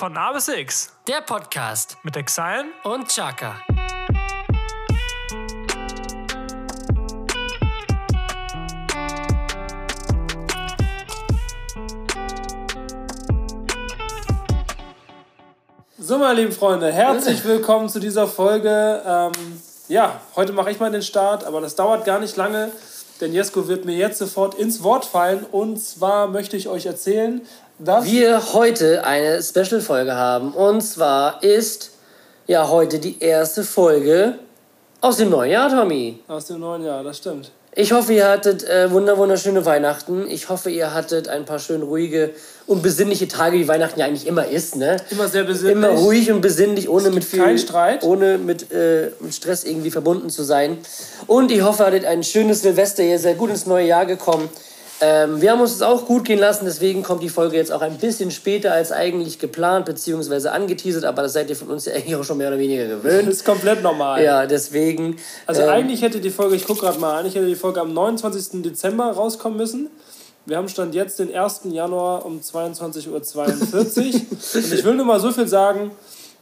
Von A bis X Der Podcast mit Exile und Chaka. So, meine lieben Freunde, herzlich willkommen zu dieser Folge. Ähm, ja, heute mache ich mal den Start, aber das dauert gar nicht lange, denn Jesko wird mir jetzt sofort ins Wort fallen. Und zwar möchte ich euch erzählen, dass. Wir heute eine Special-Folge haben. Und zwar ist ja heute die erste Folge aus dem neuen Jahr, Tommy. Aus dem neuen Jahr, das stimmt. Ich hoffe, ihr hattet äh, wunder wunderschöne Weihnachten. Ich hoffe, ihr hattet ein paar schön ruhige und besinnliche Tage, wie Weihnachten ja eigentlich immer ist, ne? Immer sehr besinnlich. Immer ruhig und besinnlich, ohne mit viel Streit. ohne mit, äh, mit Stress irgendwie verbunden zu sein. Und ich hoffe, ihr hattet ein schönes Silvester, ihr seid gut ins neue Jahr gekommen. Ähm, wir haben uns es auch gut gehen lassen, deswegen kommt die Folge jetzt auch ein bisschen später als eigentlich geplant bzw. angeteasert, aber das seid ihr von uns ja eigentlich auch schon mehr oder weniger Das gewöhnt. ist komplett normal. Ja, deswegen. Also ähm, eigentlich hätte die Folge, ich gucke gerade mal, eigentlich hätte die Folge am 29. Dezember rauskommen müssen. Wir haben Stand jetzt den 1. Januar um 22.42 Uhr. Und ich will nur mal so viel sagen,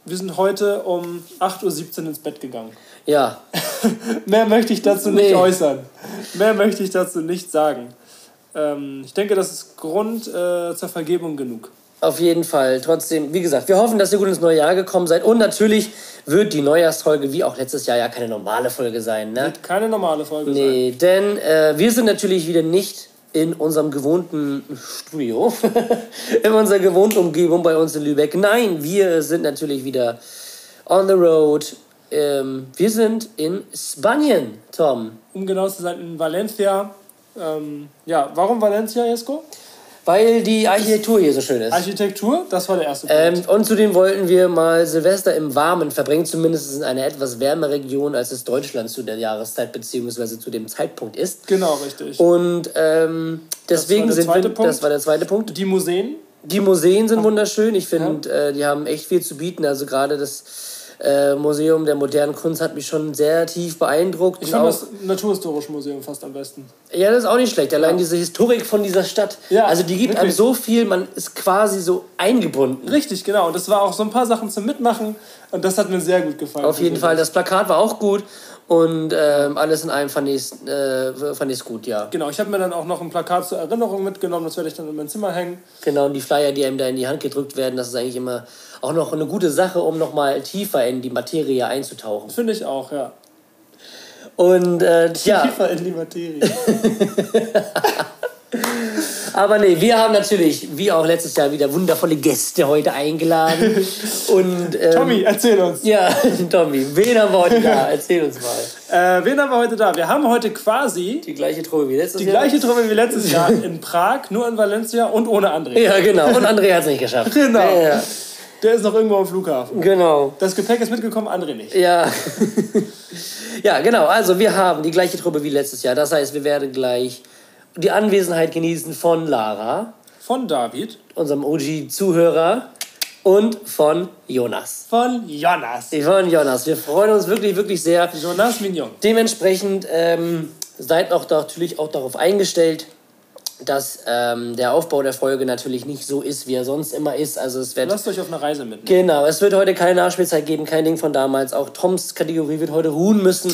wir sind heute um 8.17 Uhr ins Bett gegangen. Ja, Mehr möchte ich dazu nicht Nee. äußern. Mehr möchte ich dazu nicht sagen. Ähm, ich denke, das ist Grund äh, zur Vergebung genug. Auf jeden Fall. Trotzdem, wie gesagt, wir hoffen, dass ihr gut ins neue Jahr gekommen seid. Und natürlich wird die Neujahrsfolge, wie auch letztes Jahr, ja keine normale Folge sein. Ne? Wird keine normale Folge sein. Nee, denn äh, wir sind natürlich wieder nicht in unserem gewohnten Studio, in unserer gewohnten Umgebung bei uns in Lübeck. Nein, wir sind natürlich wieder on the road. Ähm, wir sind in Spanien, Tom. Um genau zu sein, in Valencia. Ähm, ja, warum Valencia, Jesko? Weil die Architektur hier so schön ist. Architektur, das war der erste Punkt. Ähm, und zudem wollten wir mal Silvester im Warmen verbringen, zumindest in einer etwas wärmeren Region, als es Deutschland zu der Jahreszeit bzw. zu dem Zeitpunkt ist. genau, richtig. Und ähm, deswegen sind wir, Punkt. das war der zweite Punkt. Die Museen, Die Museen sind wunderschön. Ich finde, äh, die haben echt viel zu bieten. Also gerade das äh, Museum der modernen Kunst hat mich schon sehr tief beeindruckt. ich finde das Naturhistorische Museum fast am besten. ja, das ist auch nicht schlecht. Allein diese Historik von dieser Stadt. Ja, also die gibt einem wirklich. so viel, man ist quasi so eingebunden. Richtig, genau. Und das war auch so ein paar Sachen zum Mitmachen und das hat mir sehr gut gefallen. Auf jeden Fall. Das Plakat war auch gut. Und ähm, alles in allem fand ich es äh, fand ich's gut, ja. Genau, ich habe mir dann auch noch ein Plakat zur Erinnerung mitgenommen, das werde ich dann in mein Zimmer hängen. Genau, und die Flyer, die einem da in die Hand gedrückt werden, das ist eigentlich immer auch noch eine gute Sache, um nochmal tiefer in die Materie einzutauchen. Finde ich auch, ja. Und äh, ja, Tiefer in die Materie. aber nee, wir haben natürlich, wie auch letztes Jahr, wieder wundervolle Gäste heute eingeladen. Und, ähm, Tommy, erzähl uns. Ja, Tommy, wen haben wir heute da? Erzähl uns mal. Äh, wen haben wir heute da? Wir haben heute quasi Die gleiche Truppe wie letztes die Jahr. gleiche Truppe wie letztes Jahr in Prag, nur in Valencia und ohne André. Ja, genau. Und André hat es nicht geschafft. Genau. Ja, ja. Der ist noch irgendwo am Flughafen. Genau. Das Gepäck ist mitgekommen, André nicht. Ja. ja, genau. Also wir haben die gleiche Truppe wie letztes Jahr. Das heißt, wir werden gleich die Anwesenheit genießen von Lara, Von David. unserem OG-Zuhörer, und von Jonas. Von Jonas. Von Jonas. Wir freuen uns wirklich, wirklich sehr. Jonas Mignon. Dementsprechend ähm, seid auch natürlich auch darauf eingestellt, dass ähm, der Aufbau der Folge natürlich nicht so ist, wie er sonst immer ist. Also es wird Lasst euch auf eine Reise mitnehmen. Genau, es wird heute keine Nachspielzeit geben, kein Ding von damals. Auch Toms Kategorie wird heute ruhen müssen.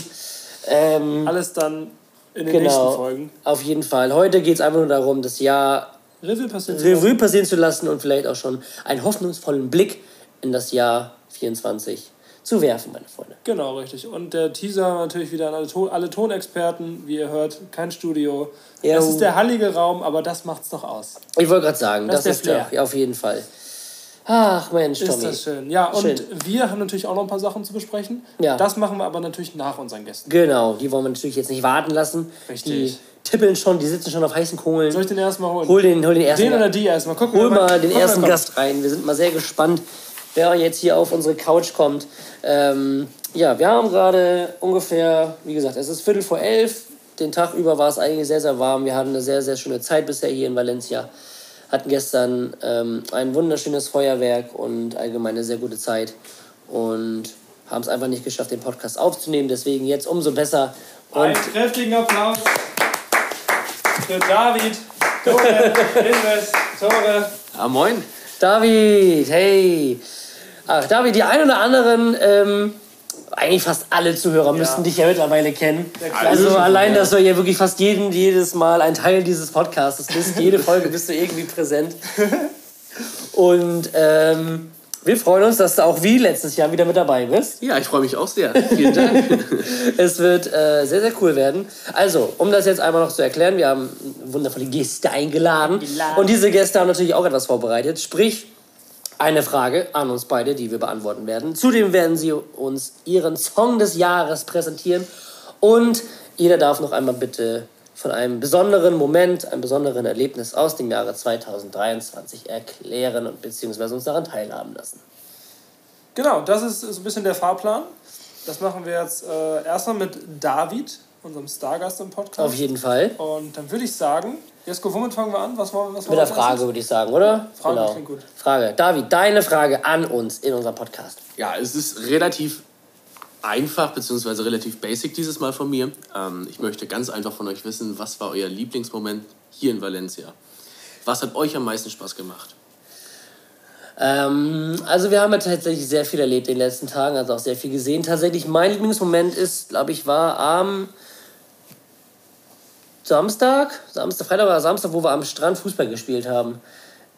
Ähm, Alles dann in den nächsten genau, Folgen. auf jeden Fall. Heute geht es einfach nur darum, das Jahr Revue passiert. Revue passieren zu lassen und vielleicht auch schon einen hoffnungsvollen Blick in das Jahr 24 zu werfen, meine Freunde. Genau, richtig. Und der Teaser natürlich wieder an alle, Ton alle Tonexperten. Wie ihr hört, kein Studio. Ja, oh. ist der hallige Raum, aber das macht's doch aus. Ich wollte gerade sagen, Das das, ist der ist ja, auf jeden Fall. Ach Mensch, Ist Tommy. das schön. Ja, und Schön. wir haben natürlich auch noch ein paar Sachen zu besprechen. Ja. Das machen wir aber natürlich nach unseren Gästen. Genau, die wollen wir natürlich jetzt nicht warten lassen. Richtig. Die tippeln schon, die sitzen schon auf heißen Kohlen. Soll ich den erstmal holen? Hol den, hol den ersten. den oder die erstmal? Gucken Hol mal den ersten. Gast rein. Wir sind mal sehr gespannt, wer jetzt hier auf unsere Couch kommt. Ähm, ja, wir haben gerade ungefähr, wie gesagt, es ist Viertel vor elf. Den Tag über war es eigentlich sehr, sehr warm. Wir hatten eine sehr, sehr schöne Zeit bisher hier in Valencia. Hatten gestern ähm, ein wunderschönes Feuerwerk und allgemein eine sehr gute Zeit. Und haben es einfach nicht geschafft, den Podcast aufzunehmen. Deswegen jetzt umso besser. Und Einen kräftigen Applaus für David, Tore, Investoren. ah, moin. David, hey. Ach, David, die ein oder anderen, ähm, eigentlich fast alle Zuhörer müssten dich ja mittlerweile kennen. also allein, dass du ja wirklich fast jeden, jedes Mal ein Teil dieses Podcasts bist. Jede Folge bist du irgendwie präsent. Und ähm, wir freuen uns, dass du auch wie letztes Jahr wieder mit dabei bist. Ja, ich freue mich auch sehr. Vielen Dank. es wird äh, sehr, sehr cool werden. Also, um das jetzt einmal noch zu erklären, wir haben wundervolle Gäste eingeladen. eingeladen. Und diese Gäste haben natürlich auch etwas vorbereitet. Sprich, eine Frage an uns beide, die wir beantworten werden. Zudem werden sie uns ihren Song des Jahres präsentieren. Und jeder darf noch einmal bitte von einem besonderen Moment, einem besonderen Erlebnis aus dem Jahre 2023 erklären und beziehungsweise uns daran teilhaben lassen. Genau, das ist so ein bisschen der Fahrplan. Das machen wir jetzt äh, erstmal mit David, unserem Stargast im Podcast. Auf jeden Fall. Und dann würde ich sagen, Jesko, womit fangen wir an? Was war, was Mit der Frage, würde ich sagen, oder? Frage genau. klingt gut. Frage. David, deine Frage an uns in unserem Podcast. Ja, es ist relativ einfach, beziehungsweise relativ basic dieses Mal von mir. Ähm, ich möchte ganz einfach von euch wissen, was war euer Lieblingsmoment hier in Valencia? Was hat euch am meisten Spaß gemacht? Ähm, also wir haben ja tatsächlich sehr viel erlebt in den letzten Tagen, also auch sehr viel gesehen. Tatsächlich mein Lieblingsmoment ist, glaube ich, war am Samstag, Samstag, Freitag oder Samstag, wo wir am Strand Fußball gespielt haben.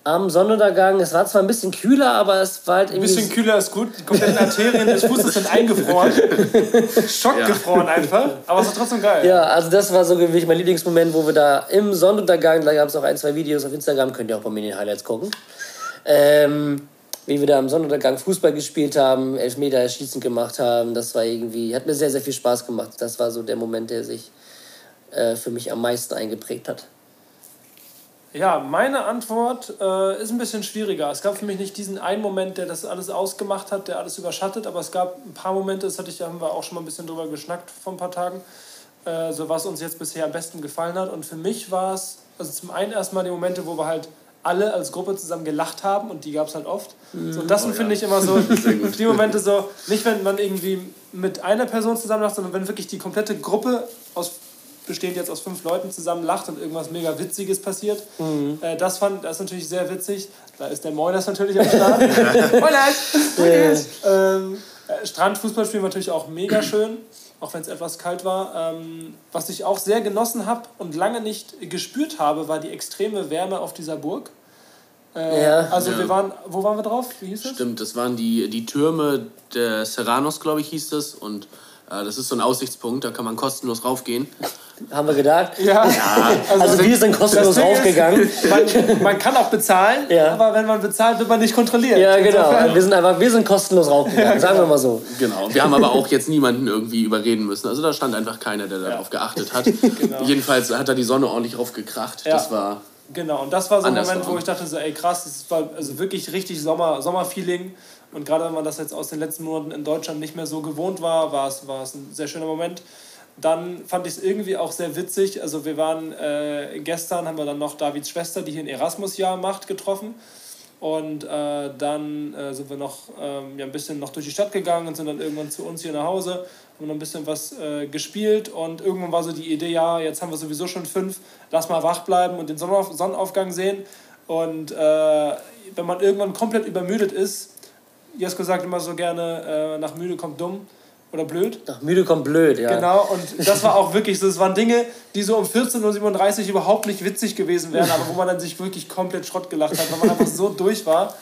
Am Sonnenuntergang, es war zwar ein bisschen kühler, aber es war halt irgendwie. Ein bisschen kühler ist gut. Die kompletten Arterien des Fußes sind eingefroren. Schockgefroren ja. einfach. Aber es war trotzdem geil. Ja, also das war so wirklich mein Lieblingsmoment, wo wir da im Sonnenuntergang, da gab es auch ein, zwei Videos auf Instagram, könnt ihr auch bei mir in den Highlights gucken. Ähm, wie wir da am Sonnenuntergang Fußball gespielt haben, Elfmeter Schießen gemacht haben. Das war irgendwie, hat mir sehr, sehr viel Spaß gemacht. Das war so der Moment, der sich äh, für mich am meisten eingeprägt hat? Ja, meine Antwort äh, ist ein bisschen schwieriger. Es gab für mich nicht diesen einen Moment, der das alles ausgemacht hat, der alles überschattet, aber es gab ein paar Momente, das hatte ich, haben wir auch schon mal ein bisschen drüber geschnackt vor ein paar Tagen, äh, so was uns jetzt bisher am besten gefallen hat. Und für mich war es, also zum einen erstmal die Momente, wo wir halt alle als Gruppe zusammen gelacht haben und die gab es halt oft. Mhm. So, das oh, finde ja. ich immer so, die Momente so, nicht wenn man irgendwie mit einer Person zusammen lacht, sondern wenn wirklich die komplette Gruppe aus bestehend jetzt aus fünf Leuten zusammen lacht und irgendwas mega Witziges passiert. Mhm. Äh, das fand das ist natürlich sehr witzig. Da ist der Moiners natürlich am Start. Moiners! ähm, äh, Strandfußball spielen natürlich auch mega schön, auch wenn es etwas kalt war. Ähm, was ich auch sehr genossen habe und lange nicht gespürt habe, war die extreme Wärme auf dieser Burg. Äh, ja. Also ja. wir waren, wo waren wir drauf? Wie hieß das? Stimmt, das waren die, die Türme der Serranos, glaube ich, hieß das. Und äh, das ist so ein Aussichtspunkt, da kann man kostenlos raufgehen. Haben wir gedacht? Ja. Also, also wir sind kostenlos raufgegangen. Man, man, kann auch bezahlen, ja. aber wenn man bezahlt, wird man nicht kontrolliert. Ja, genau. Wir sind einfach, wir sind kostenlos raufgegangen, ja, sagen wir mal so. Genau. Wir haben aber auch jetzt niemanden irgendwie überreden müssen. Also da stand einfach keiner, der darauf geachtet hat. Genau. Jedenfalls hat da die Sonne ordentlich raufgekracht. Das war. Genau, und das war so ein Moment, wo ich dachte, so, ey krass, das war also wirklich richtig Sommer, Sommerfeeling. Und gerade wenn man das jetzt aus den letzten Monaten in Deutschland nicht mehr so gewohnt war, war es, war es ein sehr schöner Moment. Dann fand ich es irgendwie auch sehr witzig. Also wir waren äh, gestern, haben wir dann noch Davids Schwester, die hier ein Erasmus-Jahr macht, getroffen. Und äh, dann äh, sind wir noch ähm, ja, ein bisschen noch durch die Stadt gegangen und sind dann irgendwann zu uns hier nach Hause, haben noch ein bisschen was äh, gespielt und irgendwann war so die Idee, ja, jetzt haben wir sowieso schon fünf, lass mal wach bleiben und den Sonnenauf Sonnenaufgang sehen. Und äh, wenn man irgendwann komplett übermüdet ist, Jesko sagt immer so gerne, äh, nach müde kommt dumm oder blöd. Nach müde kommt blöd, ja. Genau, und das war auch wirklich so, es waren Dinge, die so um 14.37 Uhr überhaupt nicht witzig gewesen wären, aber wo man dann sich wirklich komplett Schrott gelacht hat, weil man einfach so durch war.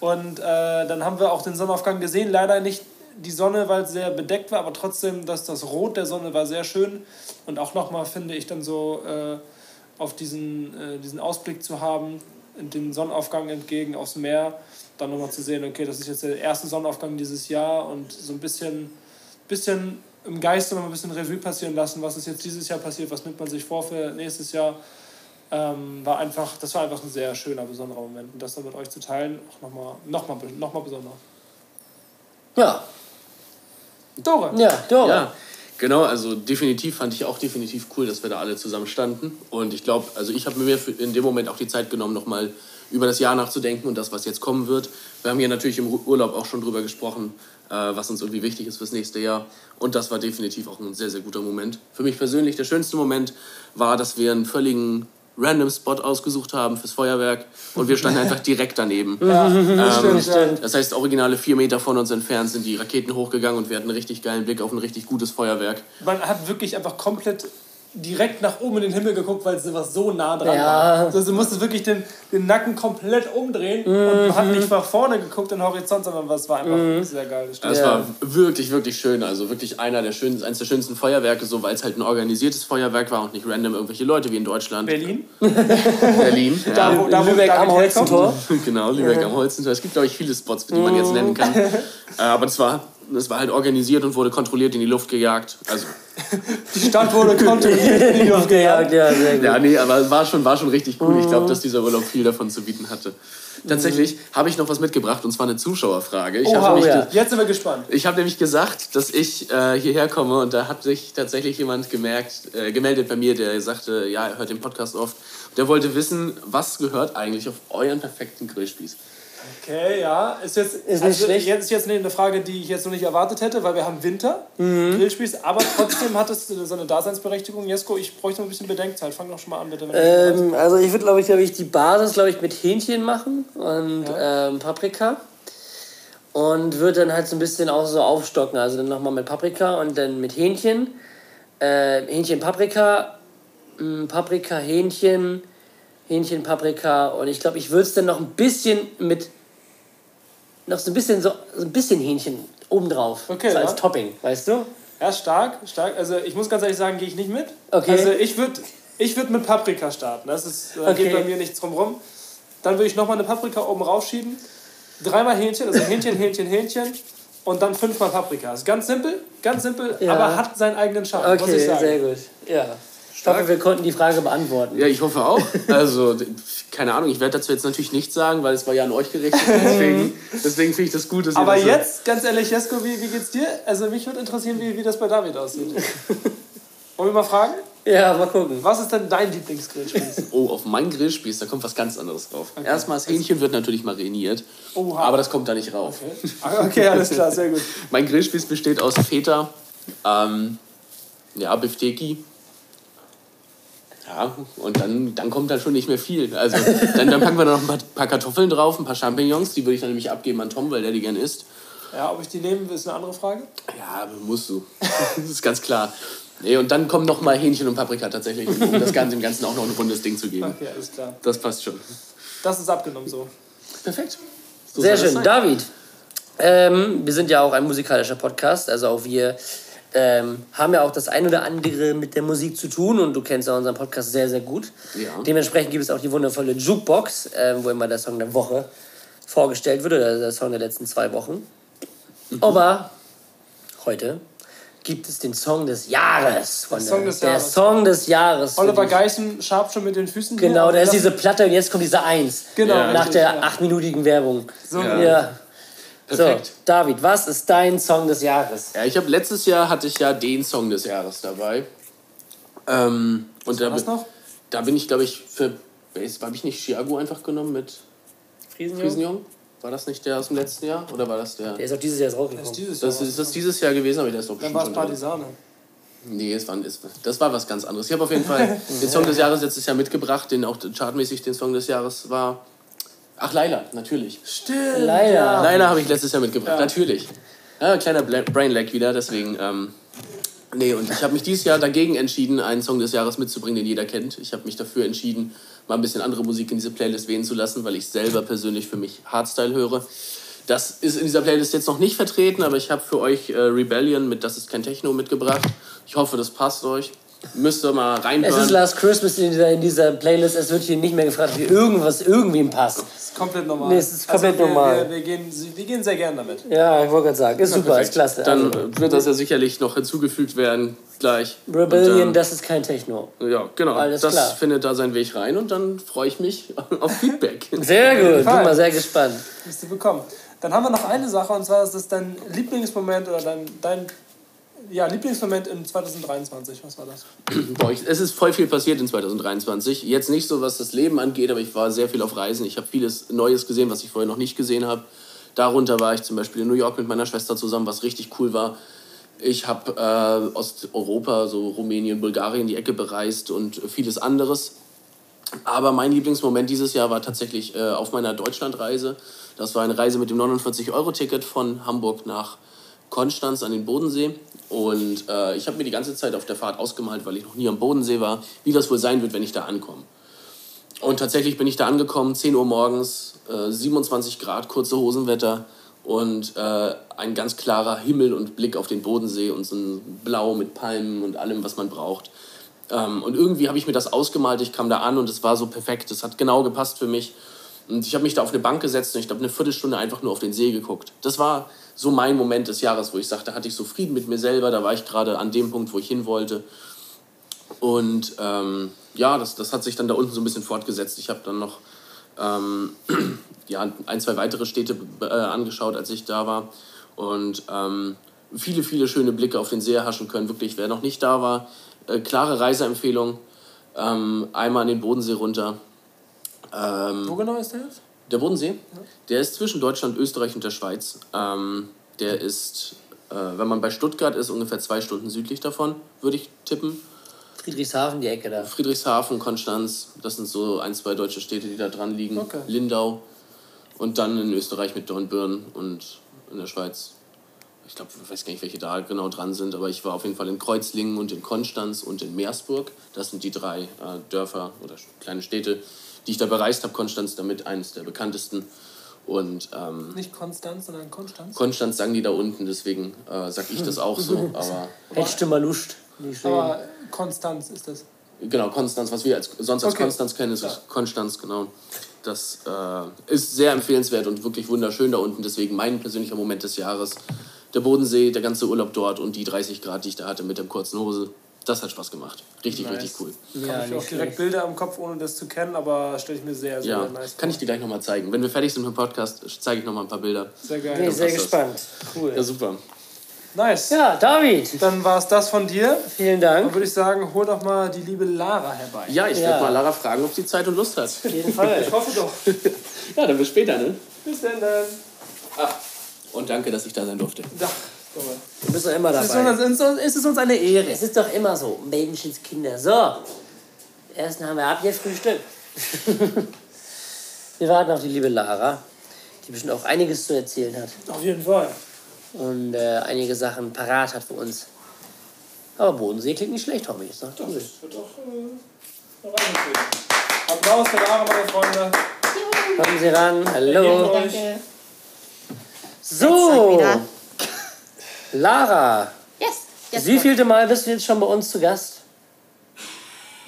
Und äh, dann haben wir auch den Sonnenaufgang gesehen, leider nicht die Sonne, weil es sehr bedeckt war, aber trotzdem, dass das Rot der Sonne war sehr schön. Und auch nochmal finde ich dann so äh, auf diesen, äh, diesen Ausblick zu haben, den Sonnenaufgang entgegen aufs Meer, dann nochmal zu sehen, okay, das ist jetzt der erste Sonnenaufgang dieses Jahr und so ein bisschen bisschen im Geiste noch ein bisschen Revue passieren lassen, was ist jetzt dieses Jahr passiert, was nimmt man sich vor für nächstes Jahr. Ähm, war einfach, das war einfach ein sehr schöner, besonderer Moment. Und das dann mit euch zu teilen, auch nochmal noch mal, noch mal besonder. Ja. Dora. Ja, Dora. Ja. Genau, also definitiv fand ich auch definitiv cool, dass wir da alle zusammen standen. Und ich glaube, also ich habe mir in dem Moment auch die Zeit genommen, nochmal über das Jahr nachzudenken und das, was jetzt kommen wird. Wir haben ja natürlich im Urlaub auch schon drüber gesprochen, was uns irgendwie wichtig ist fürs nächste Jahr. Und das war definitiv auch ein sehr, sehr guter Moment. Für mich persönlich der schönste Moment war, dass wir einen völligen random Spot ausgesucht haben fürs Feuerwerk und wir standen einfach direkt daneben. Ja, Ähm, stimmt, stimmt. Das heißt, originale vier Meter von uns entfernt sind die Raketen hochgegangen und wir hatten einen richtig geilen Blick auf ein richtig gutes Feuerwerk. Man hat wirklich einfach komplett direkt nach oben in den Himmel geguckt, weil es einfach so nah dran Ja. war. Also du musstest wirklich den, den Nacken komplett umdrehen und man hat nicht nach vorne geguckt, in den Horizont, sondern es war einfach sehr geil. Das. Das Ja. war wirklich, wirklich schön. Also wirklich einer der schönsten, eines der schönsten Feuerwerke, so weil es halt ein organisiertes Feuerwerk war und nicht random irgendwelche Leute wie in Deutschland. Berlin. Berlin. Da, Ja. wo, da, wo Lübeck am. Holzentor. Genau, Lübeck am Holzentor. Es gibt, glaube ich, viele Spots, die man jetzt nennen kann. Äh, Aber das war, das war halt organisiert und wurde kontrolliert in die Luft gejagt. Also, Die Stadt wurde kontrolliert in die Luft gejagt. Ja, sehr gut. ja, nee, aber war schon, war schon richtig cool. Ich glaube, dass dieser Urlaub viel davon zu bieten hatte. Tatsächlich habe ich noch was mitgebracht und zwar eine Zuschauerfrage. Ich habe Oha, nämlich, ja. ge- Jetzt sind wir gespannt. ich hab nämlich gesagt, dass ich äh, hierher komme und da hat sich tatsächlich jemand gemerkt, äh, gemeldet bei mir, der sagte, ja, er hört den Podcast oft. Der wollte wissen, was gehört eigentlich auf euren perfekten Grillspieß? Okay, ja. Ist jetzt, Ist nicht also, schlecht. jetzt ist jetzt eine Frage, die ich jetzt noch nicht erwartet hätte, weil wir haben Winter, Mhm. Grillspieß, aber trotzdem hat es so eine Daseinsberechtigung. Jesko, ich bräuchte noch ein bisschen Bedenkzeit. Fang doch schon mal an, bitte. Ähm, also ich würde, glaube ich, glaub ich, die Basis, glaube ich, mit Hähnchen machen und ähm, Paprika. Und würde dann halt so ein bisschen auch so aufstocken. Also dann nochmal mit Paprika und dann mit Hähnchen. Äh, Hähnchen, Paprika, mh, Paprika, Hähnchen, Hähnchen, Paprika. Und ich glaube, ich würde es dann noch ein bisschen mit, noch so ein bisschen, so, so ein bisschen Hähnchen obendrauf. Okay, so als ja. Topping, weißt du? Ja, stark, stark. Also ich muss ganz ehrlich sagen, gehe ich nicht mit. Okay. Also ich würde ich würd mit Paprika starten. Das ist, da Okay. geht bei mir nichts drum rum. Dann würde ich nochmal eine Paprika oben rausschieben. Dreimal Hähnchen, also Hähnchen, Hähnchen, Hähnchen. Und dann fünfmal Paprika. Ist ganz simpel, ganz simpel, Ja. aber hat seinen eigenen Charme, muss ich Okay, sagen. sehr gut. Ja. Ich hoffe, wir konnten die Frage beantworten. Ja, ich hoffe auch. Also, keine Ahnung, ich werde dazu jetzt natürlich nichts sagen, weil es war ja an euch gerichtet. Deswegen, deswegen finde ich das gut, dass ihr Aber das so- jetzt, ganz ehrlich, Jesko, wie, wie geht's dir? Also mich würde interessieren, wie, wie das bei David aussieht. Wollen wir mal fragen? Ja, mal gucken. Was ist denn dein Lieblingsgrillspieß? Oh, auf meinen Grillspieß, da kommt was ganz anderes drauf. Erstmal, das Hähnchen wird natürlich mariniert, Oha. aber das kommt da nicht rauf. Ah, Okay, alles klar, sehr gut. Mein Grillspieß besteht aus Feta, ähm, ja, Bifteki. Ja, und dann, dann kommt da schon nicht mehr viel. Also, dann, dann packen wir da noch ein paar, paar Kartoffeln drauf, ein paar Champignons, die würde ich dann nämlich abgeben an Tom, weil der die gern isst. Ja, ob ich die nehmen will, ist eine andere Frage. Ja, musst du. Das ist ganz klar. Nee, und dann kommen noch mal Hähnchen und Paprika tatsächlich, um das Ganze, dem Ganzen auch noch ein rundes Ding zu geben. Okay, alles klar. Das passt schon. Das ist abgenommen so. Perfekt. So Sehr schön. David, ähm, wir sind ja auch ein musikalischer Podcast, also auch wir ähm, haben ja auch das ein oder andere mit der Musik zu tun und du kennst ja unseren Podcast sehr, sehr gut. Ja. Dementsprechend gibt es auch die wundervolle Jukebox, ähm, wo immer der Song der Woche vorgestellt wird oder der Song der letzten zwei Wochen. Mhm. Aber heute gibt es den Song des Jahres. Von Song der, des der Jahres. Song des Jahres. Oliver Geißen schabt schon mit den Füßen. Genau, da ist diese Platte und jetzt kommt diese Eins. Genau. Nach richtig, der ja. achtminütigen Werbung. So, Ja. Ja. So, Perfekt. David, was ist dein Song des Jahres? Ja, ich habe letztes Jahr hatte ich ja den Song des Jahres dabei. Ähm, und da, bin- noch? da bin ich, glaube ich, für Bass, habe ich nicht Chiago einfach genommen mit Friesenjung? War das nicht der aus dem letzten Jahr? Oder war das der? Der ist auch dieses Jahr Das ist rausgekommen. dieses Das Jahr. ist das dieses Jahr gewesen, aber der ist doch Dann bestimmt war es. Partisane. Nee, es war, es, das war was ganz anderes. Ich habe auf jeden Fall den Song des Jahres letztes Jahr mitgebracht, den auch chartmäßig den Song des Jahres war. Ach, Laila, natürlich. Stimmt. Leider. Laila habe ich letztes Jahr mitgebracht, Ja. natürlich. Ja, kleiner Brainlag wieder, deswegen. Ähm, nee, und ich habe mich dieses Jahr dagegen entschieden, einen Song des Jahres mitzubringen, den jeder kennt. Ich habe mich dafür entschieden, mal ein bisschen andere Musik in diese Playlist wählen zu lassen, weil ich selber persönlich für mich Hardstyle höre. Das ist in dieser Playlist jetzt noch nicht vertreten, aber ich habe für euch äh, Rebellion mit Das ist kein Techno mitgebracht. Ich hoffe, das passt euch. Müsst ihr mal Es reinhören. ist Last Christmas in dieser, in dieser Playlist. Es wird hier nicht mehr gefragt, wie irgendwas irgendwem passt. Das ist komplett normal. Nee, es ist komplett also wir, normal. Wir, wir, gehen, wir gehen sehr gern damit. Ja, ich wollte gerade sagen. Ist super, ist klasse. Dann also, wird das ja sicherlich noch hinzugefügt werden gleich. Rebellion, Und, ähm, das ist kein Techno. Ja, genau. Alles das klar. findet da seinen Weg rein und dann freue ich mich auf Feedback. Sehr gut, bin mal sehr gespannt. Wirst du bekommen. Dann haben wir noch eine Sache und zwar ist das dein Lieblingsmoment oder dein, dein ja, Lieblingsmoment in 2023. Was war das? Boah, es ist voll viel passiert in 2023. Jetzt nicht so, was das Leben angeht, aber ich war sehr viel auf Reisen. Ich habe vieles Neues gesehen, was ich vorher noch nicht gesehen habe. Darunter war ich zum Beispiel in New York mit meiner Schwester zusammen, was richtig cool war. Ich habe äh, Osteuropa, so Rumänien, Bulgarien, die Ecke bereist und vieles anderes. Aber mein Lieblingsmoment dieses Jahr war tatsächlich äh, auf meiner Deutschlandreise. Das war eine Reise mit dem 49-Euro-Ticket von Hamburg nach Konstanz an den Bodensee. Und äh, ich habe mir die ganze Zeit auf der Fahrt ausgemalt, weil ich noch nie am Bodensee war, wie das wohl sein wird, wenn ich da ankomme. Und tatsächlich bin ich da angekommen, 10 Uhr morgens, äh, 27 Grad, kurze Hosenwetter und äh, ein ganz klarer Himmel und Blick auf den Bodensee und so ein Blau mit Palmen und allem, was man braucht. Ähm, und irgendwie habe ich mir das ausgemalt, ich kam da an und es war so perfekt, es hat genau gepasst für mich. Und ich habe mich da auf eine Bank gesetzt und ich glaube eine Viertelstunde einfach nur auf den See geguckt. Das war so mein Moment des Jahres, wo ich sagte, da hatte ich so Frieden mit mir selber, da war ich gerade an dem Punkt, wo ich hin wollte. Und ähm, ja, das, das hat sich dann da unten so ein bisschen fortgesetzt. Ich habe dann noch ähm, ja, ein, zwei weitere Städte äh, angeschaut, als ich da war. Und ähm, viele, viele schöne Blicke auf den See erhaschen können. Wirklich, wer noch nicht da war, äh, klare Reiseempfehlung. Ähm, einmal an den Bodensee runter. Ähm, Wo genau ist der jetzt? Der Bodensee? Der ist zwischen Deutschland, Österreich und der Schweiz. Ähm, der ist, äh, wenn man bei Stuttgart ist, ungefähr zwei Stunden südlich davon, würde ich tippen. Friedrichshafen, die Ecke da. Friedrichshafen, Konstanz, das sind so ein, zwei deutsche Städte, die da dran liegen. Okay. Lindau und dann in Österreich mit Dornbirn und in der Schweiz. Ich glaube, ich weiß gar nicht, welche da genau dran sind, aber ich war auf jeden Fall in Kreuzlingen und in Konstanz und in Meersburg. Das sind die drei äh, Dörfer oder kleine Städte, die ich da bereist habe. Konstanz damit eines der bekanntesten. Und ähm, Nicht Konstanz, sondern Konstanz. Konstanz sagen die da unten, deswegen äh, sag ich das auch so. Aber Hättest du mal Lust. Nicht schön. Aber Konstanz ist das. Genau, Konstanz, was wir als, sonst als Okay. Konstanz kennen, ist Konstanz, genau. Das äh, ist sehr empfehlenswert und wirklich wunderschön da unten. Deswegen mein persönlicher Moment des Jahres. Der Bodensee, der ganze Urlaub dort und die 30 Grad, die ich da hatte mit der kurzen Hose. Das hat Spaß gemacht. Richtig, Nice. richtig cool. Ja, ja, habe ich auch direkt schlecht. Bilder im Kopf, ohne das zu kennen, aber stelle ich mir sehr, sehr Ja, nice kann ich dir gleich nochmal zeigen. Wenn wir fertig sind mit dem Podcast, zeige ich nochmal ein paar Bilder. Sehr geil. Bin ich sehr gespannt. Cool. Ja, super. Nice. Ja, David, Dann war es das von dir. vielen Dann Dank. würde ich sagen, hol doch mal die liebe Lara herbei. Ja, ich Ja. werde mal Lara fragen, ob sie Zeit und Lust hat. Auf jeden Fall. Ich hoffe doch. Ja, dann bis später, ne? Bis denn dann. Und danke, dass ich da sein durfte. Da. Guck mal. Du bist doch immer Es ist, dabei. uns, es ist uns eine Ehre. Es ist doch immer so, Menschenskinder. So, ersten haben wir abgefrühstückt. wir warten auf die liebe Lara, die bestimmt auch einiges zu erzählen hat Auf jeden Fall. und äh, einige Sachen parat hat für uns. Aber Bodensee klingt nicht schlecht, hoffe ich. Ist doch cool. Das wird doch äh, noch reingekriegt. Applaus für Lara, meine Freunde. Kommen Sie ran. Hallo. Danke. So. Lara, Yes. yes wie vielte Mal bist du jetzt schon bei uns zu Gast?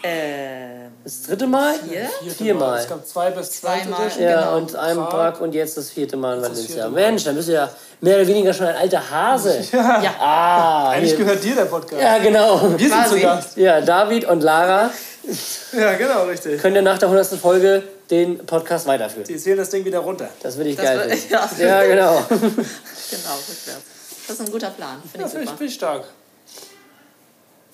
Ähm, Das dritte Mal? Vier? Viermal. Es gab zwei bis Zweimal. Edition. Ja, Genau. und ein Klar. Brack und jetzt das vierte Mal in Valencia. Mal. Mensch, dann bist du ja mehr oder weniger schon ein alter Hase. ja. Ah, Eigentlich hier. gehört dir der Podcast. Ja, genau. Wir sind zu. Gast. Ja, David und Lara Ja, genau, richtig. können ja nach der 100. Folge den Podcast weiterführen. Die zählen das Ding wieder runter. Das würde ich Das geil finden. ja. Ja, genau. Genau, rückwärts. Das ist ein guter Plan. Finde Ja, ich finde ich, super. find ich stark.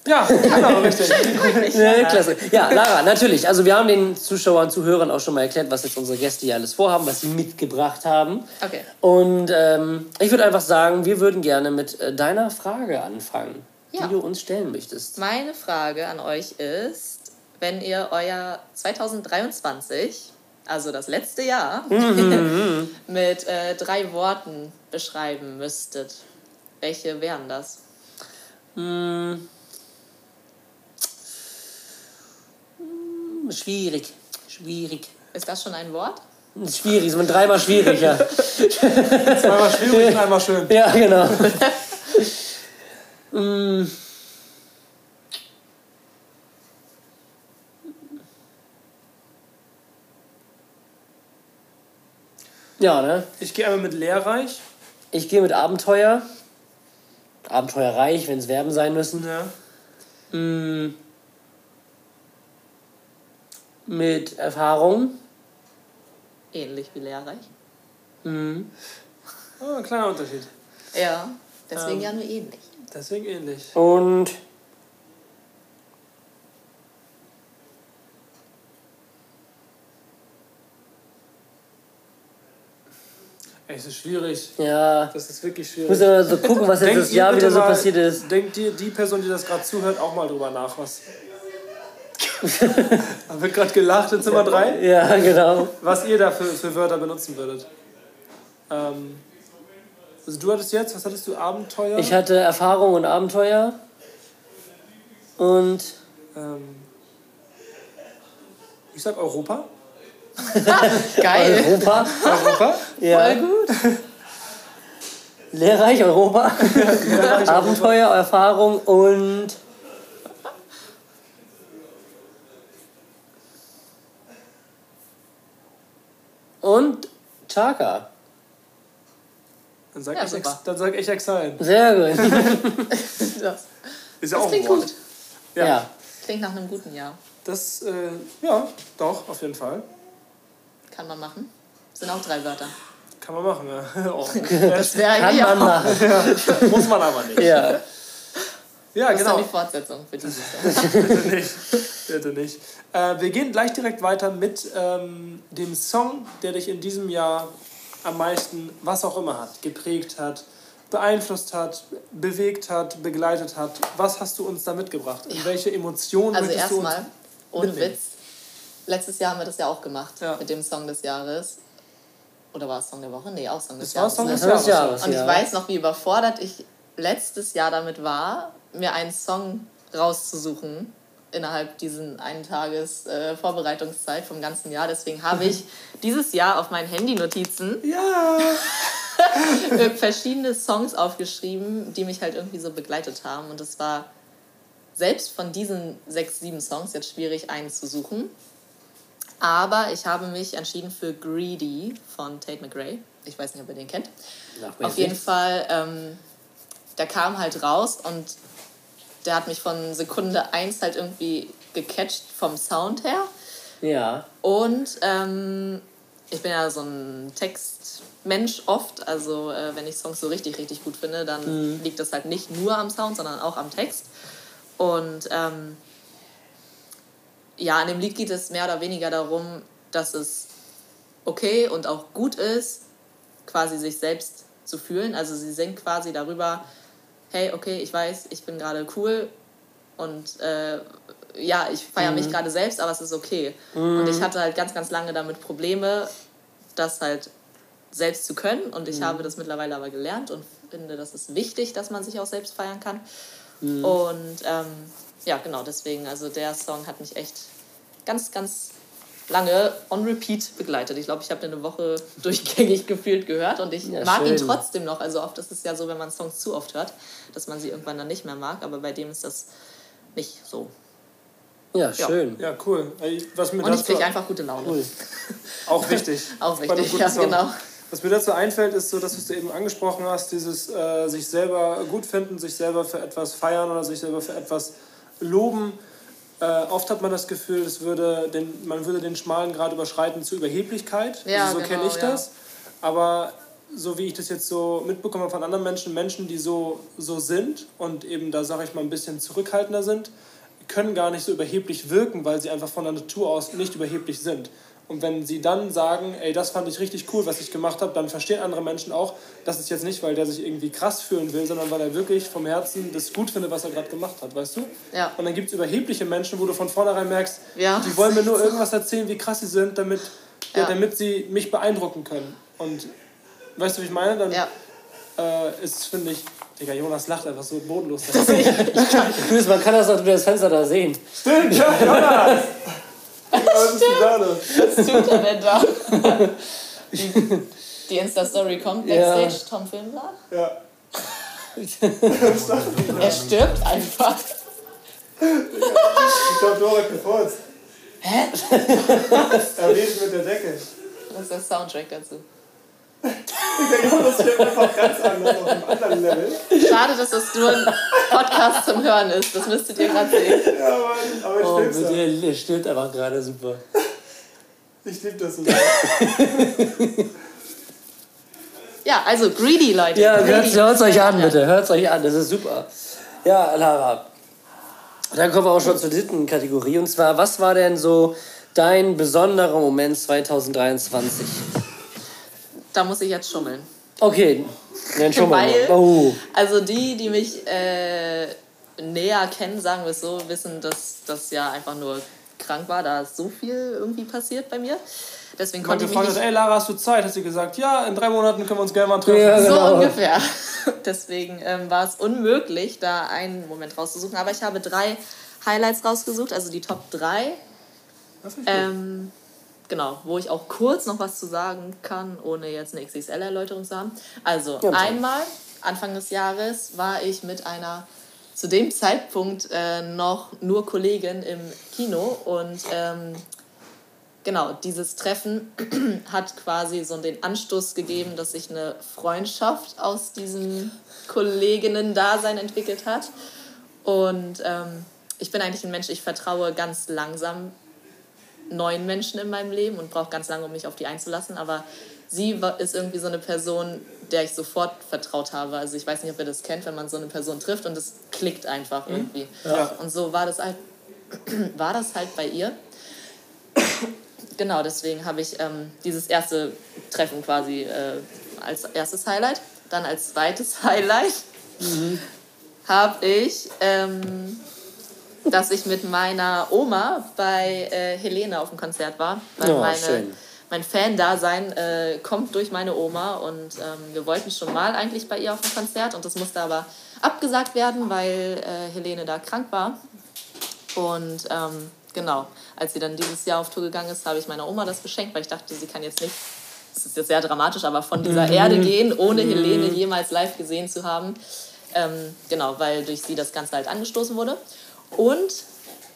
Ja, genau, richtig. Ja, klasse. Ja, Lara, natürlich. Also wir haben den Zuschauern und Zuhörern auch schon mal erklärt, was jetzt unsere Gäste hier alles vorhaben, was sie mitgebracht haben. Okay. Und ähm, ich würde einfach sagen, wir würden gerne mit äh, deiner Frage anfangen, Ja. die du uns stellen möchtest. Meine Frage an euch ist, wenn ihr euer 2023, also das letzte Jahr, mit äh, drei Worten beschreiben müsstet, welche wären das? Schwierig. Schwierig. Ist das schon ein Wort? Schwierig, so dreimal schwierig, ja. Zweimal schwierig und einmal schön. Ja, genau. Mm. Ja, ne? Ich gehe einmal mit lehrreich. Ich gehe mit Abenteuer. Abenteuerreich, wenn es Verben sein müssen. Ja. Mm. Mit Erfahrung. Ähnlich wie lehrreich. Oh, ein kleiner Unterschied. Ja, deswegen Ähm. ja nur ähnlich. Deswegen ähnlich. Und es ist schwierig. ja, Das ist wirklich ich schwierig. muss immer so gucken, was jetzt das Jahr wieder so mal- passiert ist. Denkt dir die Person, die das gerade zuhört, auch mal drüber nach, was. da wird gerade gelacht in Zimmer 3. Ja, genau. Was ihr da für, für Wörter benutzen würdet. Ähm, also du hattest jetzt, was hattest du? Abenteuer? Ich hatte Erfahrung und Abenteuer. Und ähm, ich sag Europa. Geil. Europa. Europa? Ja. Voll gut. Lehrreich Europa. Abenteuer, Erfahrung und. Und Chaka. Dann sag, Ja, ich, super. Ex, dann sag ich Exile. Sehr gut. Das, Ist ja das auch ein klingt Wort. gut. Ja. Ja. Klingt nach einem guten Jahr. Das, äh, ja, doch, auf jeden Fall. Kann man machen. Sind auch drei Wörter. Kann man machen, ja. Oh. Das wäre Kann eigentlich man auch machen. Muss man aber nicht. Ja. Ja, das ist dann genau. die Fortsetzung für dieses Jahr. Bitte nicht. Bitte nicht. Äh, wir gehen gleich direkt weiter mit ähm, dem Song, der dich in diesem Jahr am meisten, was auch immer hat, geprägt hat, beeinflusst hat, bewegt hat, begleitet hat. Was hast du uns da mitgebracht? In welche Emotionen Also möchtest du uns erstmal, ohne mitnehmen? Witz, letztes Jahr haben wir das ja auch gemacht Ja. mit dem Song des Jahres. Oder war es Song der Woche? Nee, auch Song des Das war Jahres. Song ne? des Das Jahres. Jahres, Und ich weiß noch, wie überfordert ich letztes Jahr damit war, mir einen Song rauszusuchen innerhalb diesen einen Tages äh, Vorbereitungszeit vom ganzen Jahr. Deswegen habe ich dieses Jahr auf meinen Handy-Notizen Ja! verschiedene Songs aufgeschrieben, die mich halt irgendwie so begleitet haben. Und es war selbst von diesen sechs, sieben Songs jetzt schwierig, einen zu suchen. Aber ich habe mich entschieden für Greedy von Tate McRae. Ich weiß nicht, ob ihr den kennt. Auf jeden Fall, ähm, der kam halt raus und der hat mich von Sekunde eins halt irgendwie gecatcht vom Sound her. Ja. Und ähm, ich bin ja so ein Textmensch oft. Also äh, wenn ich Songs so richtig, richtig gut finde, dann liegt das halt nicht nur am Sound, sondern auch am Text. Und ähm, ja, in dem Lied geht es mehr oder weniger darum, dass es okay und auch gut ist, quasi sich selbst zu fühlen. Also sie singt quasi darüber, hey, okay, ich weiß, ich bin gerade cool und äh, ja, ich feiere mich gerade selbst, aber es ist okay. Und ich hatte halt ganz, ganz lange damit Probleme, das halt selbst zu können. Und ich habe das mittlerweile aber gelernt und finde, das ist wichtig, dass man sich auch selbst feiern kann. Und ähm, ja, genau deswegen, also der Song hat mich echt ganz, ganz lange on repeat begleitet. Ich glaube, ich habe den eine Woche durchgängig gefühlt gehört und ich Ja, mag ihn schön. trotzdem noch. Also oft ist es ja so, wenn man Songs zu oft hört, dass man sie irgendwann dann nicht mehr mag, aber bei dem ist das nicht so. Ja, schön. Ja, cool. Was mir Und ich dazu kriege einfach gute Laune. Cool. auch wichtig. Auch wichtig, ja, Song. genau. Was mir dazu einfällt, ist so, dass was du eben angesprochen hast, dieses äh, sich selber gut finden, sich selber für etwas feiern oder sich selber für etwas loben. Äh, oft hat man das Gefühl, es würde den, man würde den schmalen Grad überschreiten zur Überheblichkeit. Ja, also so genau, kenne ich ja. das. Aber so wie ich das jetzt so mitbekomme von anderen Menschen, Menschen, die so, so sind und eben da, sage ich mal, ein bisschen zurückhaltender sind, können gar nicht so überheblich wirken, weil sie einfach von der Natur aus nicht überheblich sind. Und wenn sie dann sagen, ey, das fand ich richtig cool, was ich gemacht habe, dann verstehen andere Menschen auch, das ist jetzt nicht, weil der sich irgendwie krass fühlen will, sondern weil er wirklich vom Herzen das gut findet, was er gerade gemacht hat, weißt du? Ja. Und dann gibt es überhebliche Menschen, wo du von vornherein merkst, Ja. die wollen mir nur irgendwas erzählen, wie krass sie sind, damit, ja. Ja. damit sie mich beeindrucken können. Und weißt du, wie ich meine? Dann Ja. äh, ist, finde ich, Digga, Jonas lacht einfach so bodenlos. Übrigens, Man kann das auch durch das Fenster da sehen. Stimmt, ja, Jonas! Was ist denn da los? Was tut er denn da? Die, die Insta-Story kommt Ja. backstage, Tom Filmler. Ja. Er stirbt einfach. Ich glaube, Dora gefurzt. Hä? Er redet mit der Decke. Das ist der Soundtrack dazu. Der Jonas steht einfach ganz anders auf einem anderen Level. Schade, dass das nur ein Podcast zum Hören ist. Das müsstet ihr gerade sehen. Ja, Mann, aber ich Oh, ja. dir der stimmt einfach gerade super. Ich lieb das so. Ja, also Greedy, Leute. Ja, Greedy. hört es euch an, bitte. Hört es euch an, das ist super. Ja, Lara. Dann kommen wir auch schon zur dritten Kategorie. Und zwar, was war denn so dein besonderer Moment 2023? Da muss ich jetzt schummeln. Okay, dann schon mal. Weil- Oh. Also die, die mich äh, näher kennen, sagen wir es so, wissen, dass das ja einfach nur krank war. Da ist so viel irgendwie passiert bei mir. Deswegen konnte ich mich gefragt nicht hat, ey Lara, hast du Zeit? Hat sie gesagt, ja, in drei Monaten können wir uns gerne mal treffen. Ja, so genau. ungefähr. Deswegen ähm, war es unmöglich, da einen Moment rauszusuchen. Aber ich habe drei Highlights rausgesucht, also die Top 3. Das finde ich gut. Ähm, genau, wo ich auch kurz noch was zu sagen kann, ohne jetzt eine XXL-Erläuterung zu haben. Also, Ja, einmal, Anfang des Jahres, war ich mit einer zu dem Zeitpunkt äh, noch nur Kollegin im Kino und ähm, genau, dieses Treffen hat quasi so den Anstoß gegeben, dass sich eine Freundschaft aus diesem Kolleginnen-Dasein entwickelt hat. Und ähm, ich bin eigentlich ein Mensch, ich vertraue ganz langsam neuen Menschen in meinem Leben und brauche ganz lange, um mich auf die einzulassen. Aber sie ist irgendwie so eine Person, der ich sofort vertraut habe. Also ich weiß nicht, ob ihr das kennt, wenn man so eine Person trifft und es klickt einfach irgendwie. Ja. Und so war das halt, war das halt bei ihr. Genau, deswegen habe ich ähm, dieses erste Treffen quasi äh, als erstes Highlight. Dann als zweites Highlight habe ich, ähm, dass ich mit meiner Oma bei äh, Helene auf dem Konzert war. Weil Oh, meine, schön. mein Fan-Dasein äh, kommt durch meine Oma und ähm, wir wollten schon mal eigentlich bei ihr auf dem Konzert und das musste aber abgesagt werden, weil äh, Helene da krank war. Und ähm, genau, als sie dann dieses Jahr auf Tour gegangen ist, habe ich meiner Oma das geschenkt, weil ich dachte, sie kann jetzt nicht, das ist jetzt sehr dramatisch, aber von dieser Erde gehen, ohne Helene jemals live gesehen zu haben. Ähm, genau, weil durch sie das Ganze halt angestoßen wurde. Und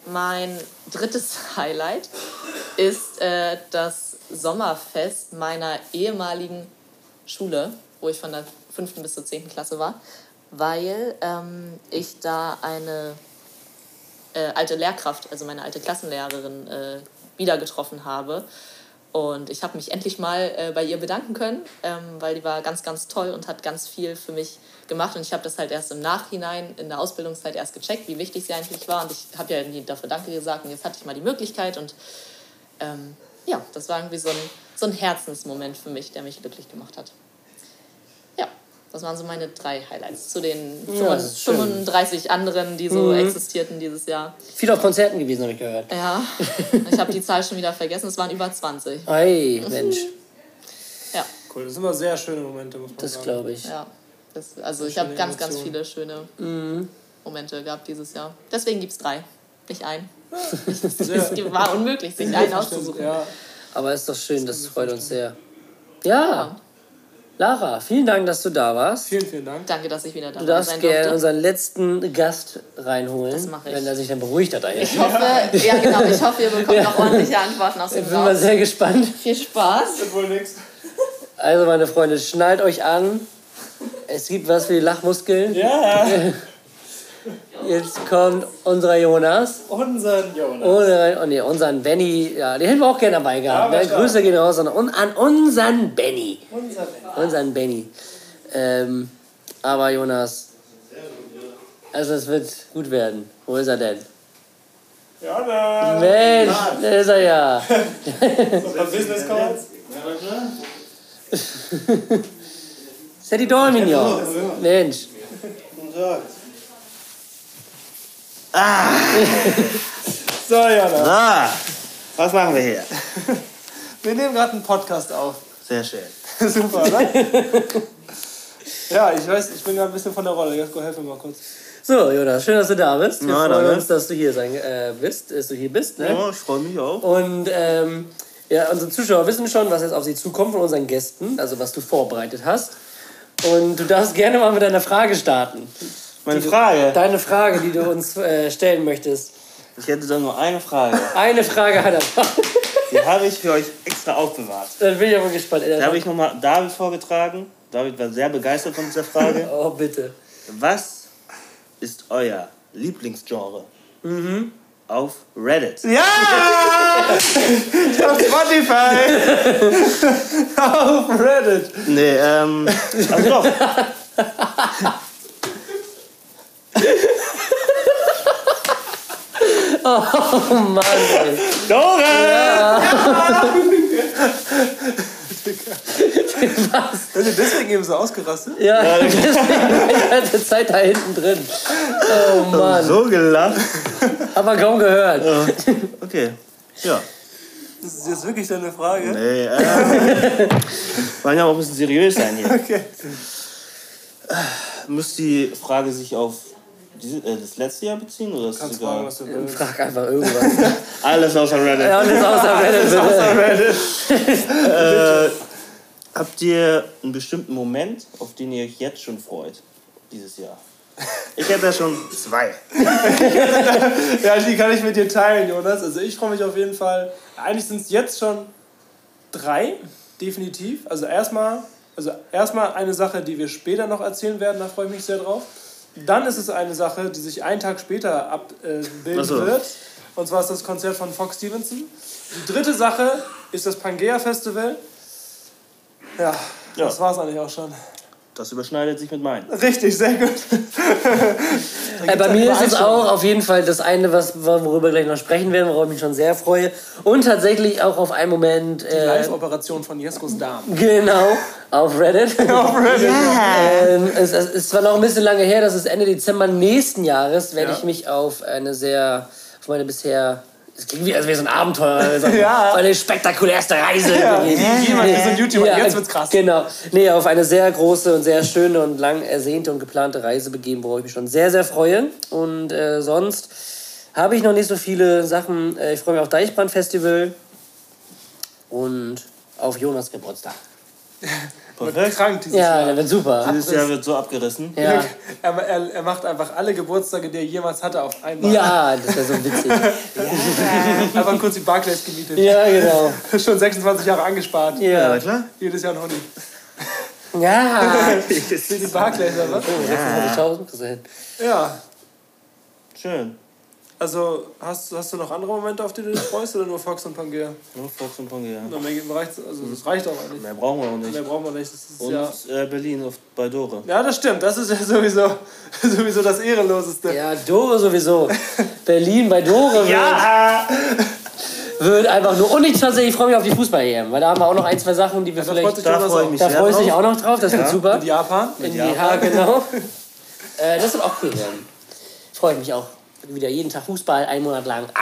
mein drittes Highlight ist äh, das Sommerfest meiner ehemaligen Schule, wo ich von der fünften bis zur zehnten Klasse war, weil ähm, ich da eine äh, alte Lehrkraft, also meine alte Klassenlehrerin, äh, wieder getroffen habe. Und ich habe mich endlich mal äh, bei ihr bedanken können, ähm, weil die war ganz, ganz toll und hat ganz viel für mich gemacht. Und ich habe das halt erst im Nachhinein in der Ausbildungszeit erst gecheckt, wie wichtig sie eigentlich war. Und ich habe ja nie dafür Danke gesagt und jetzt hatte ich mal die Möglichkeit. Und ähm, ja, das war irgendwie so ein, so ein Herzensmoment für mich, der mich glücklich gemacht hat. Ja, das waren so meine drei Highlights zu den Ja, das ist schön. 35 anderen, die so existierten dieses Jahr. Viel auf Konzerten gewesen, habe ich gehört. Ja, ich habe die Zahl schon wieder vergessen. Es waren über 20. Ei, Mensch, Ja, Cool, das sind immer sehr schöne Momente, muss man das sagen. glaube ich. ja. Das, also ich habe ganz, ganz viele schöne Momente gehabt dieses Jahr. Deswegen gibt es drei, nicht ein. Es war unmöglich, sich einen auszusuchen. ja. Aber ist doch schön, das freut uns sehr. Ja, Lara, vielen Dank, dass du da warst. Vielen, vielen Dank. Danke, dass ich wieder da Du darfst sein gerne unseren letzten Gast reinholen, Das mach ich. wenn er sich dann beruhigt hat. Eigentlich. Ich hoffe, ja genau, ich hoffe, ihr bekommt noch ordentliche Antworten aus dem Ich bin mal Raum. sehr gespannt. Viel Spaß. Wird wohl nichts. Also, meine Freunde, schnallt euch an. Es gibt was für die Lachmuskeln. Ja, Jetzt kommt unser Jonas. unseren Jonas. Oh nee, unseren Benny. Ja, den hätten wir auch gerne dabei gehabt. Ja, ne? Grüße gehen raus an, an unseren Benny. Unser Unseren Benny. Ähm, aber Jonas, also es wird gut werden. Wo ist er denn? Jonas. Mensch, da ist er ja. Von Business Calls. Setti Dolmignon. Mensch. So, Jonas. Ah, was machen wir hier? Wir nehmen gerade einen Podcast auf. Sehr schön. Super, oder? ja, ich weiß, ich bin gerade ein bisschen von der Rolle. Jasko, helf mir mal kurz. So, Jonas, schön, dass du da bist. Wir Ja, freuen danke. uns, dass du hier sein, äh, bist, dass du hier bist. Ne? Ja, ich freue mich auch. Und ähm, ja, unsere Zuschauer wissen schon, was jetzt auf sie zukommt von unseren Gästen, also was du vorbereitet hast. Und du darfst gerne mal mit deiner Frage starten. Meine Frage. Deine Frage, die du uns äh, stellen möchtest. Ich hätte dann nur eine Frage. Eine Frage hat er. Die habe ich für euch extra aufbewahrt. Dann bin ich aber gespannt. Da habe ich nochmal David vorgetragen. David war sehr begeistert von dieser Frage. Oh, bitte. Was ist euer Lieblingsgenre? Auf Reddit. Ja! Auf Spotify! Auf Reddit! Nee, ähm. Also doch. Oh Mann, ey. Dore! Seid ihr deswegen eben so ausgerastet? Ja, deswegen war ich die ganze Zeit da hinten drin. Oh Mann. So gelacht. Aber kaum gehört. Okay. Ja. Das ist jetzt wirklich deine Frage. Nee, äh, wollen ja auch ein bisschen seriös sein hier. Okay. Muss die Frage sich auf äh, das letzte Jahr beziehen oder ist Kannst egal? fragen, was du willst. Frag einfach irgendwas. Alles außer Reddit. ja, alles außer Reddit, bitte. Äh, habt ihr einen bestimmten Moment, auf den ihr euch jetzt schon freut? Dieses Jahr. Ich hätte da schon zwei. Ja, die kann ich mit dir teilen, Jonas. Also ich freue mich auf jeden Fall. Eigentlich sind es jetzt schon drei, definitiv. Also erstmal, also erstmal eine Sache, die wir später noch erzählen werden, da freue ich mich sehr drauf. Dann ist es eine Sache, die sich einen Tag später abbilden so. wird. Und zwar ist das Konzert von Fox Stevenson. Die dritte Sache ist das Pangea Festival. Ja, Ja. das war es eigentlich auch schon. Das überschneidet sich mit meinen. Richtig, sehr gut. Äh, bei mir ist es auch auf jeden Fall das eine, was, worüber wir gleich noch sprechen werden, worauf ich mich schon sehr freue. Und tatsächlich auch auf einen Moment. Äh, Live-Operation von Jeskos Darm. Genau, auf Reddit. Auf Reddit. ähm, es, es ist zwar noch ein bisschen lange her, das ist Ende Dezember nächsten Jahres, werde Ja. ich mich auf eine sehr, auf meine bisher, es klingt wie, als wäre so ein Abenteuer, also Ja. eine spektakulärste Reise. begeben. Jemand ist ein YouTuber, jetzt wird's krass. Genau. Nee, auf eine sehr große und sehr schöne und lang ersehnte und geplante Reise begeben, worauf ich mich schon sehr, sehr freue. Und äh, sonst habe ich noch nicht so viele Sachen. Äh, ich freue mich auf Deichbrand Festival und auf Jonas Geburtstag. Perfekt. Krank dieses Ja, Jahr. der wird super. Dieses Jahr wird so abgerissen. Ja. Er, er, er macht einfach alle Geburtstage, die er jemals hatte, auf einmal. Ja, das wäre so witzig. Einfach kurz die Barclays gemietet. Ja, genau. Schon 26 Jahre angespart. Ja, Ja. klar. Jedes Jahr noch nie. Ja. Wie die Barclays, oder? Oh, 26.000 gesehen. Ja. Schön. Also, hast, hast du noch andere Momente, auf die du dich freust, oder nur Fox und Pangea? Nur Fox und Pangea. Na, mehr also, das reicht auch eigentlich. Mehr brauchen wir auch Mehr nicht. brauchen wir nicht. Das ist Und ja, äh, Berlin auf, bei Dore. ja, das stimmt. Das ist ja sowieso, sowieso das Ehrenloseste. Ja, Dore sowieso. Berlin bei Dore wird, wird einfach nur. Und ich tatsächlich ich freue mich auf die Fußball-EM, weil da haben wir auch noch ein, zwei Sachen, die wir Da freut vielleicht. Da freue ich mich Da du dich drauf. auch noch drauf, das wird super. Und Japan? In die Japan. ja, genau. äh, das wird auch cool werden. Freue ich mich auch. Wieder jeden Tag Fußball, einen Monat lang. Ah,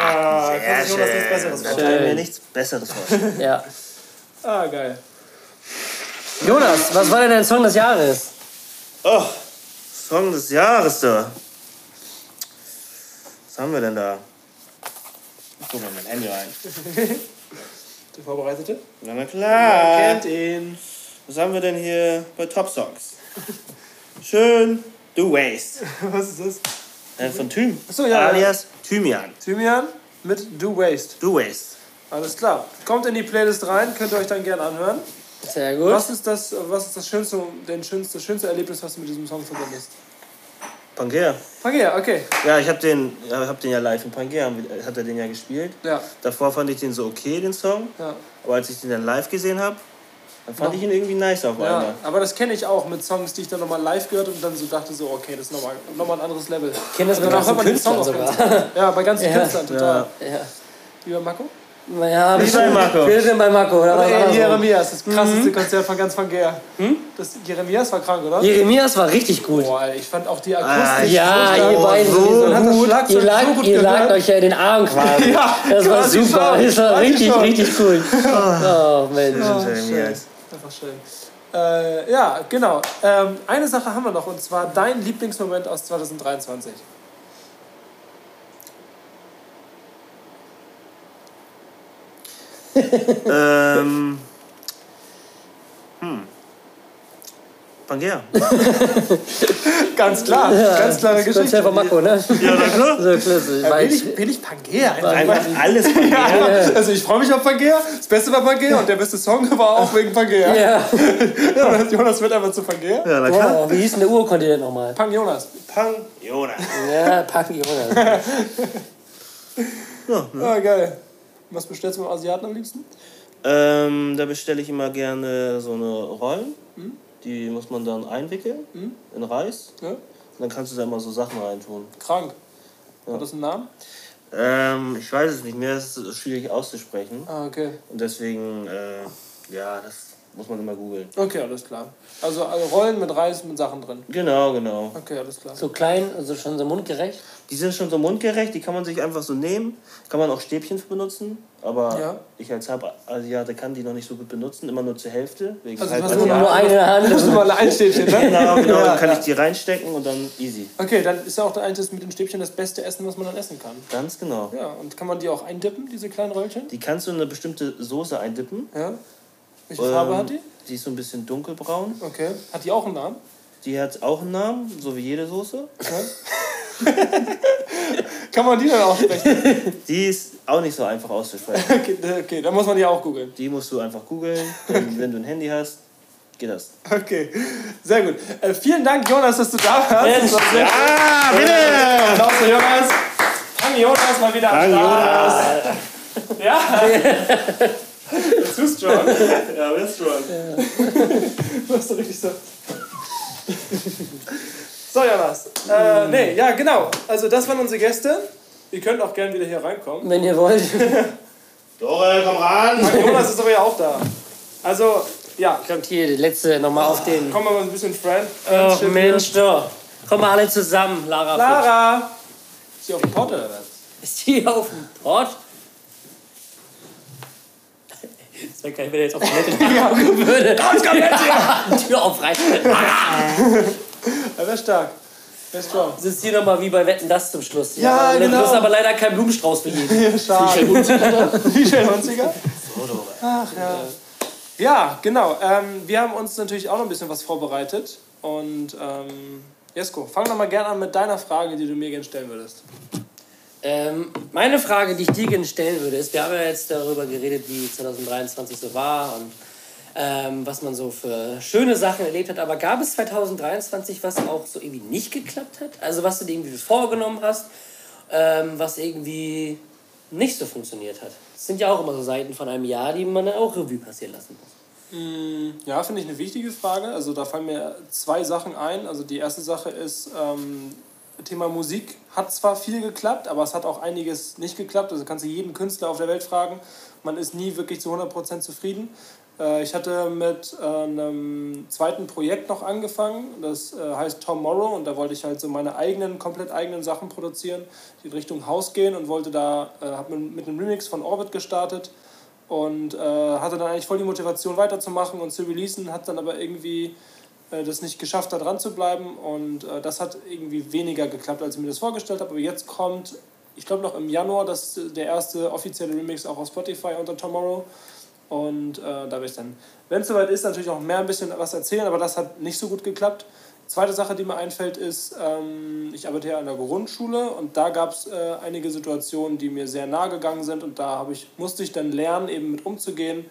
Ah, kann sich Jonas nichts Besseres kann mir nichts Besseres vorstellen. ja. Ah, geil. Jonas, was war denn dein Song des Jahres? Oh, Song des Jahres da. Was haben wir denn da? Ich guck mal mein Handy rein. Der Vorbereitete? Na, na klar. Kennt ihn. Was haben wir denn hier bei Top Songs? Schön The Waste. Was ist das? Äh, von Thym. Achso, ja. Alias Thymian. Thymian mit Do Waste. The Waste. Alles klar. Kommt in die Playlist rein, könnt ihr euch dann gerne anhören. Sehr gut. Was ist das, was ist das schönste, den schönste, das schönste Erlebnis, was du mit diesem Song verbindest? Pangea. Pangea, okay. Ja, ich hab den, ja, hab den ja live in Pangea, hat er den ja gespielt. Ja, Davor fand ich den so okay, den Song. ja. Aber als ich den dann live gesehen habe, dann fand ich ihn irgendwie nice auf ja. einmal. Aber das kenne ich auch mit Songs, die ich dann nochmal live gehört und dann so dachte so, okay, das ist nochmal noch mal ein anderes Level. Ich kenne das mit danach ganzen hört man den Song Künstlern sogar. Ja, bei ganzen Ja. Künstlern, total. Ja. Lieber Marco? Ja, Wie bei Marco. Wir sind bei Marco. Oder was Ey. Jeremias, das krasseste Konzert von ganz Pangea. Das Jeremias war krank, oder? Jeremias war richtig gut. Boah, ey, ich fand auch die Ah, Akustik. Ja, so ihr beiden so sowieso. hat das gut. Schlagzeug Ihr, so lag, gut ihr lagt euch ja in den Arm quasi. Ja, das war super. schon. Das war richtig, schon. richtig cool. Oh, Mensch. Jeremias. Einfach schön. Äh, ja, genau. Ähm, eine Sache haben wir noch und zwar dein Lieblingsmoment aus 2023. ähm. Pangea. Ganz klar, ganz klare Geschichte. Konzert von Marco, ne? Ja, na klar. So klasse. Ja, ich, ich, bin ich Pangea? Einfach. Alles Pangea. Ja, also ich freue mich auf Pangea. Das Beste war Pangea und der beste Song war auch wegen Pangea. ja. Jonas, Jonas wird einfach zu Pangea. Ja, na klar. Oh, wie hieß denn der Urkontinent nochmal? Pang Jonas. Pang. Jonas. Ja, Pack Jonas. Ah, geil. Was bestellst du beim Asiaten am liebsten? Ähm, da bestelle ich immer gerne so eine Rollen. Die muss man dann einwickeln in Reis. Ja? Und dann kannst du da immer so Sachen reintun. Krank. Hat das einen Namen? Ähm, ich weiß es nicht mehr, es ist schwierig auszusprechen. Ah, okay. Und deswegen, äh, ja, das Muss man immer googeln. Okay, alles klar. Also, also Rollen mit Reis mit Sachen drin. Genau, genau. Okay, alles klar. So klein, also schon so mundgerecht. Die sind schon so mundgerecht, die kann man sich einfach so nehmen. Kann man auch Stäbchen für benutzen. Aber Ja. ich als Halbasiate kann die noch nicht so gut benutzen, immer nur zur Hälfte. Wegen Also, du Nur eine Hand. Du mal ein Stäbchen, ne? Genau, genau, Ja, dann kann ja. ich die reinstecken und dann easy. Okay, dann ist ja auch eines mit den Stäbchen das beste Essen, was man dann essen kann. Ganz genau. Ja, und kann man die auch eindippen, diese kleinen Röllchen? Die kannst du in eine bestimmte Soße eindippen. Ja. Welche Farbe Ähm, hat die? Die ist so ein bisschen dunkelbraun. Okay. Hat die auch einen Namen? Die hat auch einen Namen, so wie jede Soße. Kann man die dann auch sprechen? Die ist auch nicht so einfach auszusprechen. okay, okay, dann muss man die auch googeln. Die musst du einfach googeln. Wenn wenn du ein Handy hast, geht das. Okay, sehr gut. Äh, vielen Dank, Jonas, dass du da warst. Sehr Ah, bitte! Applaus für Jonas. Fang Jonas mal wieder am Start. Ja. Too strong. Ja, bist strong. Du hast doch richtig so. So, Jonas. Äh, nee, ja, genau. Also, das waren unsere Gäste. Ihr könnt auch gerne wieder hier reinkommen. Wenn ihr wollt. Dore, komm ran! Jonas ist aber ja auch da. Also, ja, Kommt hier die letzte nochmal auf den. kommen wir mal ein bisschen Friend. Oh Friendship. Mensch, doch. Kommen wir alle zusammen, Lara. Lara! Ist sie auf dem Pott oder was? Ist die auf dem Port? Das wäre geil, wenn er jetzt auf die Toilette machen würde. Raus, komm jetzt hier! Tür aufreißen. Ja, wäre stark. Wäre strong. Sitzt hier nochmal wie bei Wetten, das zum Schluss. Ja, aber genau. Du hast aber leider keinen Blumenstrauß für jeden. Schade. Michel Hunziger? Ach ja. Ja, genau. Ähm, wir haben uns natürlich auch noch ein bisschen was vorbereitet. Und ähm, Jesko, fang doch mal gerne an mit deiner Frage, die du mir gerne stellen würdest. Ähm, meine Frage, die ich dir gerne stellen würde, ist, wir haben ja jetzt darüber geredet, wie 2023 so war und ähm, was man so für schöne Sachen erlebt hat. Aber gab es 2023 was auch so irgendwie nicht geklappt hat? Also was du dir irgendwie vorgenommen hast, ähm, was irgendwie nicht so funktioniert hat? Das sind ja auch immer so Seiten von einem Jahr, die man dann auch Revue passieren lassen muss. Ja, finde ich eine wichtige Frage. Also da fallen mir zwei Sachen ein. Also die erste Sache ist, ähm, Thema Musik hat zwar viel geklappt, aber es hat auch einiges nicht geklappt. Also kannst du jeden Künstler auf der Welt fragen. Man ist nie wirklich zu 100% zufrieden. Äh, ich hatte mit äh, einem zweiten Projekt noch angefangen. Das äh, heißt Tomorrow und da wollte ich halt so meine eigenen, komplett eigenen Sachen produzieren, die in Richtung Haus gehen und wollte da, habe mit einem Remix von Orbit gestartet und hatte dann eigentlich voll die Motivation weiterzumachen und zu releasen, hat dann aber irgendwie das nicht geschafft, da dran zu bleiben und äh, das hat irgendwie weniger geklappt, als ich mir das vorgestellt habe. Aber jetzt kommt, ich glaube noch im Januar, das der erste offizielle Remix auch auf Spotify unter Tomorrow und äh, da werde ich dann, wenn es soweit ist, natürlich auch mehr ein bisschen was erzählen, aber das hat nicht so gut geklappt. Zweite Sache, die mir einfällt, ist, ähm, ich arbeite ja an der Grundschule und da gab es äh, einige Situationen, die mir sehr nahe gegangen sind und da ich, musste ich dann lernen, eben mit umzugehen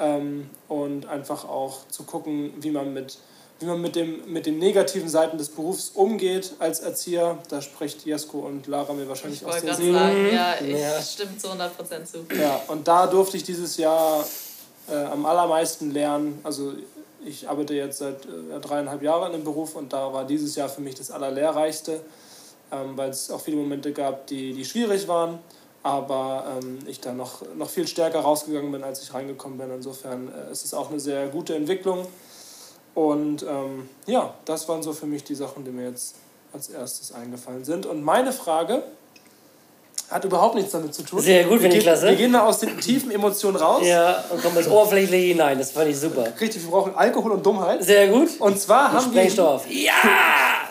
ähm, und einfach auch zu gucken, wie man mit, wie man mit, dem, mit den negativen Seiten des Berufs umgeht als Erzieher. Da spricht Jesko und Lara mir wahrscheinlich Ich aus wollte der Seele. sagen, ja, ich Ja. stimme zu 100% zu. Ja, und da durfte ich dieses Jahr äh, am allermeisten lernen. Also ich arbeite jetzt seit äh, dreieinhalb Jahren im Beruf und da war dieses Jahr für mich das Allerlehrreichste, ähm, weil es auch viele Momente gab, die, die schwierig waren, aber ähm, ich da noch, noch viel stärker rausgegangen bin, als ich reingekommen bin. Insofern äh, es ist es auch eine sehr gute Entwicklung. Und ähm, ja, das waren so für mich die Sachen, die mir jetzt als erstes eingefallen sind. Und meine Frage hat überhaupt nichts damit zu tun. Sehr gut, finde ich klasse. Wir gehen mal aus den tiefen Emotionen raus. Ja, und kommen ins Oberflächliche hinein. Das fand ich super. Richtig, wir brauchen Alkohol und Dummheit. Sehr gut. Und zwar haben wir Sprengstoff. Ja!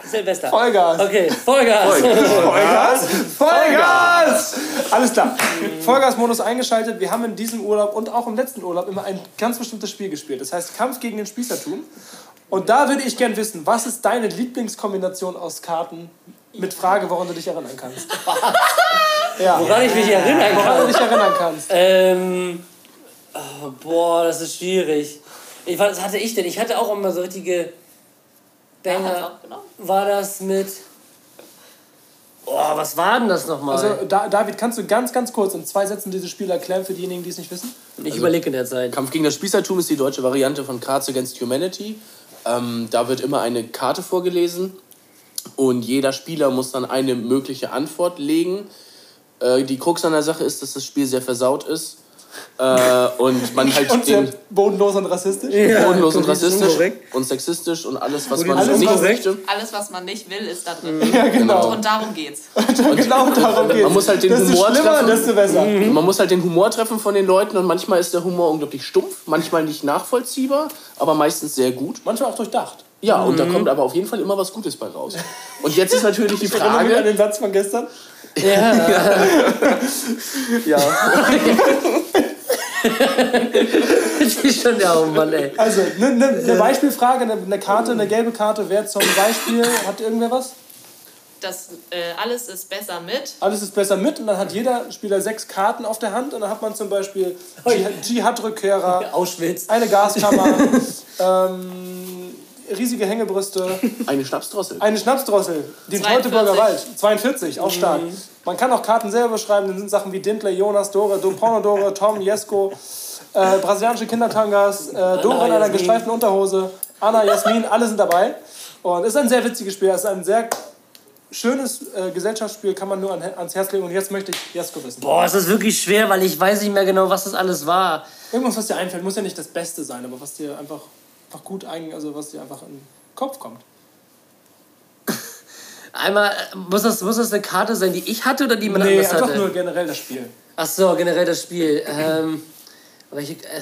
Silvester. Vollgas. Okay, Vollgas. Vollgas. Vollgas. Alles klar. Vollgas-Modus eingeschaltet. Wir haben in diesem Urlaub und auch im letzten Urlaub immer ein ganz bestimmtes Spiel gespielt. Das heißt Kampf gegen den Spießertum. Und da würde ich gern wissen, was ist deine Lieblingskombination aus Karten mit Frage, woran du dich erinnern kannst? ja. Woran ich mich erinnern Woran du kann. dich erinnern kannst. Ähm, oh, boah, das ist schwierig. Ich, was hatte ich denn? Ich hatte auch immer so richtige Banger. War das mit. Oh, was war denn das nochmal? Also, da, David, kannst du ganz, ganz kurz in zwei Sätzen dieses Spiel erklären für diejenigen, die es nicht wissen? ich überlege in der Zeit. Kampf gegen das Spießertum ist die deutsche Variante von Cards Against Humanity. Ähm, da wird immer eine Karte vorgelesen und jeder Spieler muss dann eine mögliche Antwort legen. Äh, die Krux an der Sache ist, dass das Spiel sehr versaut ist Äh, und man halt Und den sehr bodenlos und rassistisch. bodenlos und rassistisch und sexistisch und alles, was Politisch man so nicht unkorrekt. möchte. Alles, was man nicht will, ist da drin. Ja, genau. Und darum geht's. genau darum geht's. Man muss halt den desto Humor schlimmer, treffen. desto besser. Man muss halt den Humor treffen von den Leuten und manchmal ist der Humor unglaublich stumpf, manchmal nicht nachvollziehbar, aber meistens sehr gut. Manchmal auch durchdacht. Ja, und da kommt aber auf jeden Fall immer was Gutes bei raus. Und jetzt ist natürlich die Ich erinnere mich an Frage, den Satz von gestern. ja, Das ist schon der Mann, ey. Also, eine ne, ne Beispielfrage, eine ne Karte, eine gelbe Karte. Wer zum Beispiel, hat irgendwer was? Das äh, alles ist besser mit. Alles ist besser mit und dann hat jeder Spieler sechs Karten auf der Hand und dann hat man zum Beispiel Dschihad- Dschihad-Rückkehrer, Auschwitz. eine Gaskammer, ähm, riesige Hängebrüste, eine Schnapsdrossel. eine Schnapsdrossel, den 42. Teutoburger Wald, 42, auch stark. Man kann auch Karten selber beschreiben, dann sind Sachen wie Dindler, Jonas, Dore, Do Pornodore, Tom, Jesko, äh, brasilianische Kindertangas, äh, Dore in einer gestreiften Unterhose, Anna, Jasmin, alle sind dabei. Und es ist ein sehr witziges Spiel, es ist ein sehr schönes äh, Gesellschaftsspiel, kann man nur an, ans Herz legen. Und jetzt möchte ich Jesko wissen. Boah, es ist wirklich schwer, weil ich weiß nicht mehr genau, was das alles war. Irgendwas, was dir einfällt, muss ja nicht das Beste sein, aber was dir einfach, einfach gut ein, also was dir einfach in den Kopf kommt. Einmal, äh, muss das, muss das eine Karte sein, die ich hatte oder die man Nee, anders einfach hatte? nur generell das Spiel. Ach so, generell das Spiel. Ähm, welche, äh,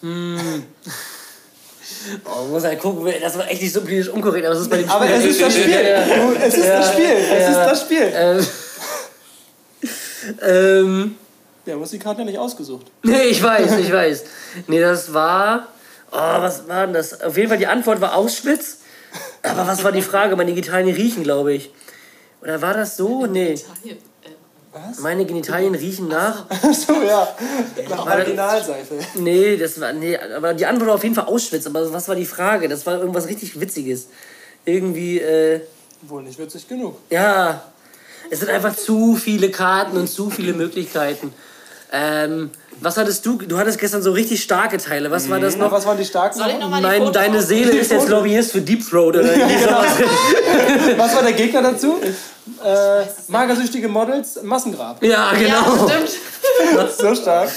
hm. Oh, muss halt gucken, das war echt nicht so politisch unkorrekt, aber es ist bei dem Aber Spiel es ist das Spiel. Es ist das Spiel. Es ist das Spiel. Ähm, ähm, Ja, du hast die Karte ja nicht ausgesucht. nee, ich weiß, ich weiß. Nee, das war. Oh, was war denn das? Auf jeden Fall die Antwort war Auschwitz. Aber was war die Frage? Meine Genitalien riechen, glaube ich. Oder war das so? Nee. Äh, Meine Genitalien riechen nach. so, ja. Nach Originalseife. Nee, das war. Nee, aber die Antwort war auf jeden Fall Auschwitz. Aber was war die Frage? Das war irgendwas richtig Witziges. Irgendwie, äh. Wohl nicht witzig genug. Ja. Es sind einfach zu viele Karten und zu viele Möglichkeiten. Ähm, was hattest du? Du hattest gestern so richtig starke Teile. Was war das Noch noch? was waren die starken? soll ich nochmal die Mein, Fotos deine auf- Seele ist jetzt Lobbyist für Deep Throat oder irgendwie sowas. Was war der Gegner dazu? Äh, magersüchtige Models, Massengrab. Ja, Ja, genau. stimmt. So stark.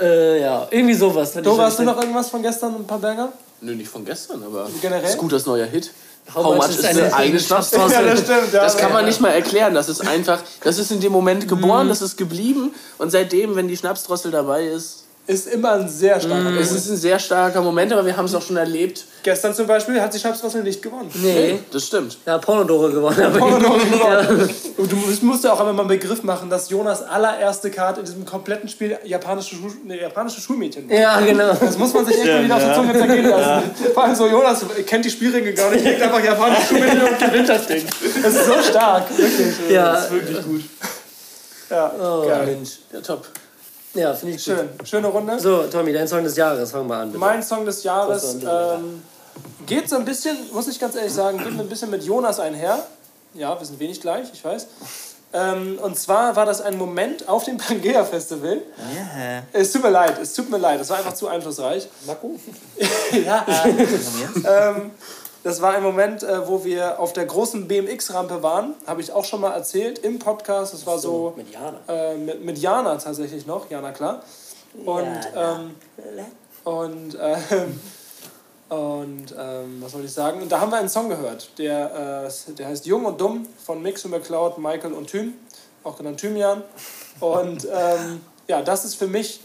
Äh, ja, irgendwie sowas. Fand ich hast du noch irgendwas von gestern, ein paar Banger? Nö, nicht von gestern, aber Generell? Scooters neuer Hit. How How, much much is is eine eigene Schnapsdrossel? Ja, das stimmt, ja. Das kann man nicht mal erklären. Das ist einfach, das ist in dem Moment geboren, das ist geblieben. Und seitdem, wenn die Schnapsdrossel dabei ist, Ist immer ein sehr starker es Moment. ist ein sehr starker Moment, aber wir haben es auch schon erlebt. Gestern zum Beispiel hat die Schnapsdrossel nicht gewonnen. Nee. Das stimmt. Ja, Pornodore gewonnen. Aber Porno ja. Und du musst- musst ja auch einmal mal einen Begriff machen, dass Jonas allererste Karte in diesem kompletten Spiel japanische, Schu ne, japanische Schulmädchen war. ja, genau. Das muss man sich echt mal wieder auf die Zunge zergehen lassen. Vor allem so, Jonas kennt die Spielregeln gar nicht, kriegt einfach japanische Schulmädchen und gewinnt das Ding. Das ist so stark, wirklich. Ja, Wirklich gut. Ja, oh, geil. Mensch. Ja, top. Ja, finde ich gut. Schön, schöne Runde. So, Tommy, dein Song des Jahres, fang mal an. Bitte. Mein Song des Jahres ähm, geht so ein bisschen, muss ich ganz ehrlich sagen, geht ein bisschen mit Jonas einher. Ja, wir sind wenig gleich, ich weiß. Ähm, und zwar war das ein Moment auf dem Pangea Festival. Ja. Es tut mir leid, es tut mir leid, das war einfach zu einflussreich. Marco? ja, ähm, das war ein Moment, äh, wo wir auf der großen BMX-Rampe waren. Habe ich auch schon mal erzählt im Podcast. Das war so Mit Jana. äh, mit, mit Jana tatsächlich noch. Jana, klar. Und, ähm, und, ähm, und ähm, was soll ich sagen? Und da haben wir einen Song gehört. Der, äh, der heißt Jung und Dumm von Mix und McCloud, Michael und Thym. Auch genannt Thymian. Und ähm, ja, das ist für mich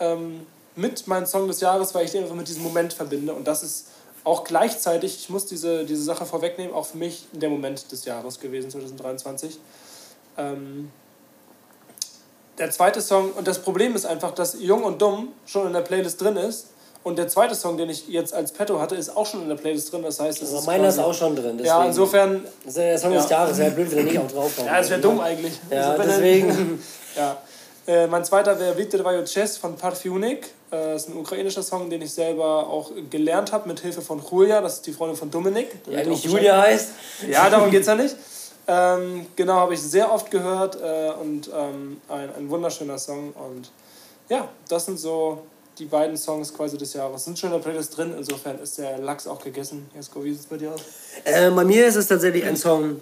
ähm, mit mein Song des Jahres, weil ich den einfach mit diesem Moment verbinde. Und das ist auch gleichzeitig, ich muss diese, diese Sache vorwegnehmen, auch für mich der Moment des Jahres gewesen, 2023. Ähm, der zweite Song, und das Problem ist einfach, dass Jung und Dumm schon in der Playlist drin ist. Und der zweite Song, den ich jetzt als Petto hatte, ist auch schon in der Playlist drin. Das heißt, es Aber ist meiner ist quasi- auch schon drin. Deswegen. Ja, insofern, Das ist der Song des Ja. Jahres, wäre blöd, wenn er nicht auch drauf kommt. ja, es wäre dumm eigentlich. Ja, Also deswegen. Ja. Äh, mein zweiter wäre Vitrevayo Chess von Parfunik. Äh, ist ein ukrainischer Song, den ich selber auch gelernt habe mit Hilfe von Julia. Das ist die Freundin von Dominik. Die eigentlich Julia heißt. Ja, darum geht es ja nicht. Ähm, genau, habe ich sehr oft gehört äh, und ähm, ein, ein wunderschöner Song. Und ja, das sind so die beiden Songs quasi des Jahres. Sind schon in der Playlist drin, insofern ist der Lachs auch gegessen. Jesko, wie sieht es bei dir aus? Äh, bei mir ist es tatsächlich ein Song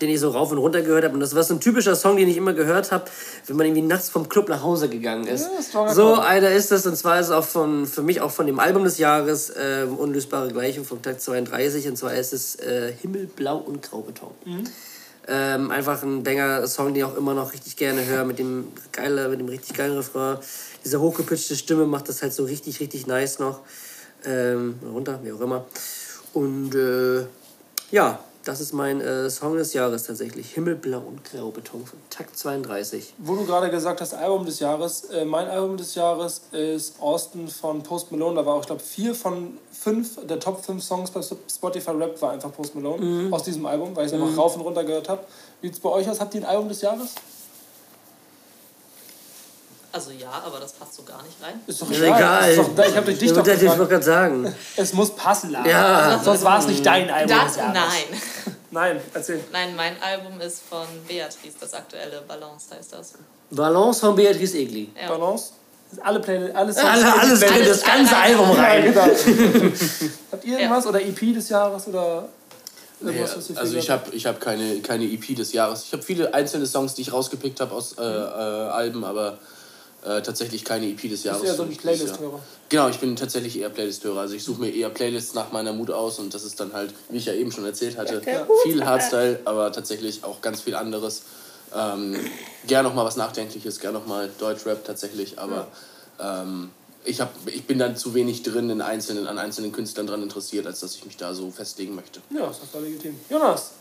den ich so rauf und runter gehört habe. Und das war so ein typischer Song, den ich immer gehört habe, wenn man irgendwie nachts vom Club nach Hause gegangen ist. Ja, so einer ist das. Und zwar ist es auch von, für mich auch von dem Album des Jahres äh, Unlösbare Gleichung vom Tag 32. Und zwar ist es äh, Himmel, Blau und Graubeton. Ähm, einfach ein Banger-Song, den ich auch immer noch richtig gerne höre, mit dem geile, mit dem richtig geilen Refrain. Diese hochgepitchte Stimme macht das halt so richtig, richtig nice noch. Ähm, runter, wie auch immer. Und äh, ja, das ist mein äh, Song des Jahres tatsächlich. Himmelblau und Graubeton von Takt 32. Wo du gerade gesagt hast, Album des Jahres. Äh, mein Album des Jahres ist Austin von Post Malone. Da war auch, ich glaube, vier von fünf der Top 5 Songs bei Spotify Rap war einfach Post Malone aus diesem Album, weil ich es einfach rauf und runter gehört habe. Wie sieht es bei euch aus? Habt ihr ein Album des Jahres? Also ja, aber das passt so gar nicht rein. Ist doch Ist egal. egal. Ist doch, ich habe dich Ich doch wollte ich gefragt. wollte gerade sagen. Es muss passen, Lara. Ja. Sonst war es nicht dein Album Das, nein. Nein, erzähl. Nein, mein Album ist von Beatrice, das aktuelle Balance heißt das. Balance von Beatrice Egli. Ja. Balance. Alle Pläne, alle Songs. Alle, alles die- drin, das ganze Alles- Album Ja, rein. genau. Habt ihr irgendwas? Oder EP des Jahres? Oder Nee, irgendwas, was ihr also ich habe ich hab keine, keine EP des Jahres. Ich habe viele einzelne Songs, die ich rausgepickt habe aus äh, äh, Alben, aber äh, tatsächlich keine EP des Jahres. Bist eher so ein Playlist-Hörer. Genau, ich bin tatsächlich eher Playlist-Hörer. Also ich suche mir eher Playlists nach meiner Mut aus und das ist dann halt, wie ich ja eben schon erzählt hatte, viel Hardstyle, aber tatsächlich auch ganz viel anderes. Ähm, gern noch mal was Nachdenkliches, gern noch mal Deutschrap tatsächlich, aber ähm, ich, hab, ich bin dann zu wenig drin in einzelnen, an einzelnen Künstlern dran interessiert, als dass ich mich da so festlegen möchte. Ja, ist doch legitim. Jonas.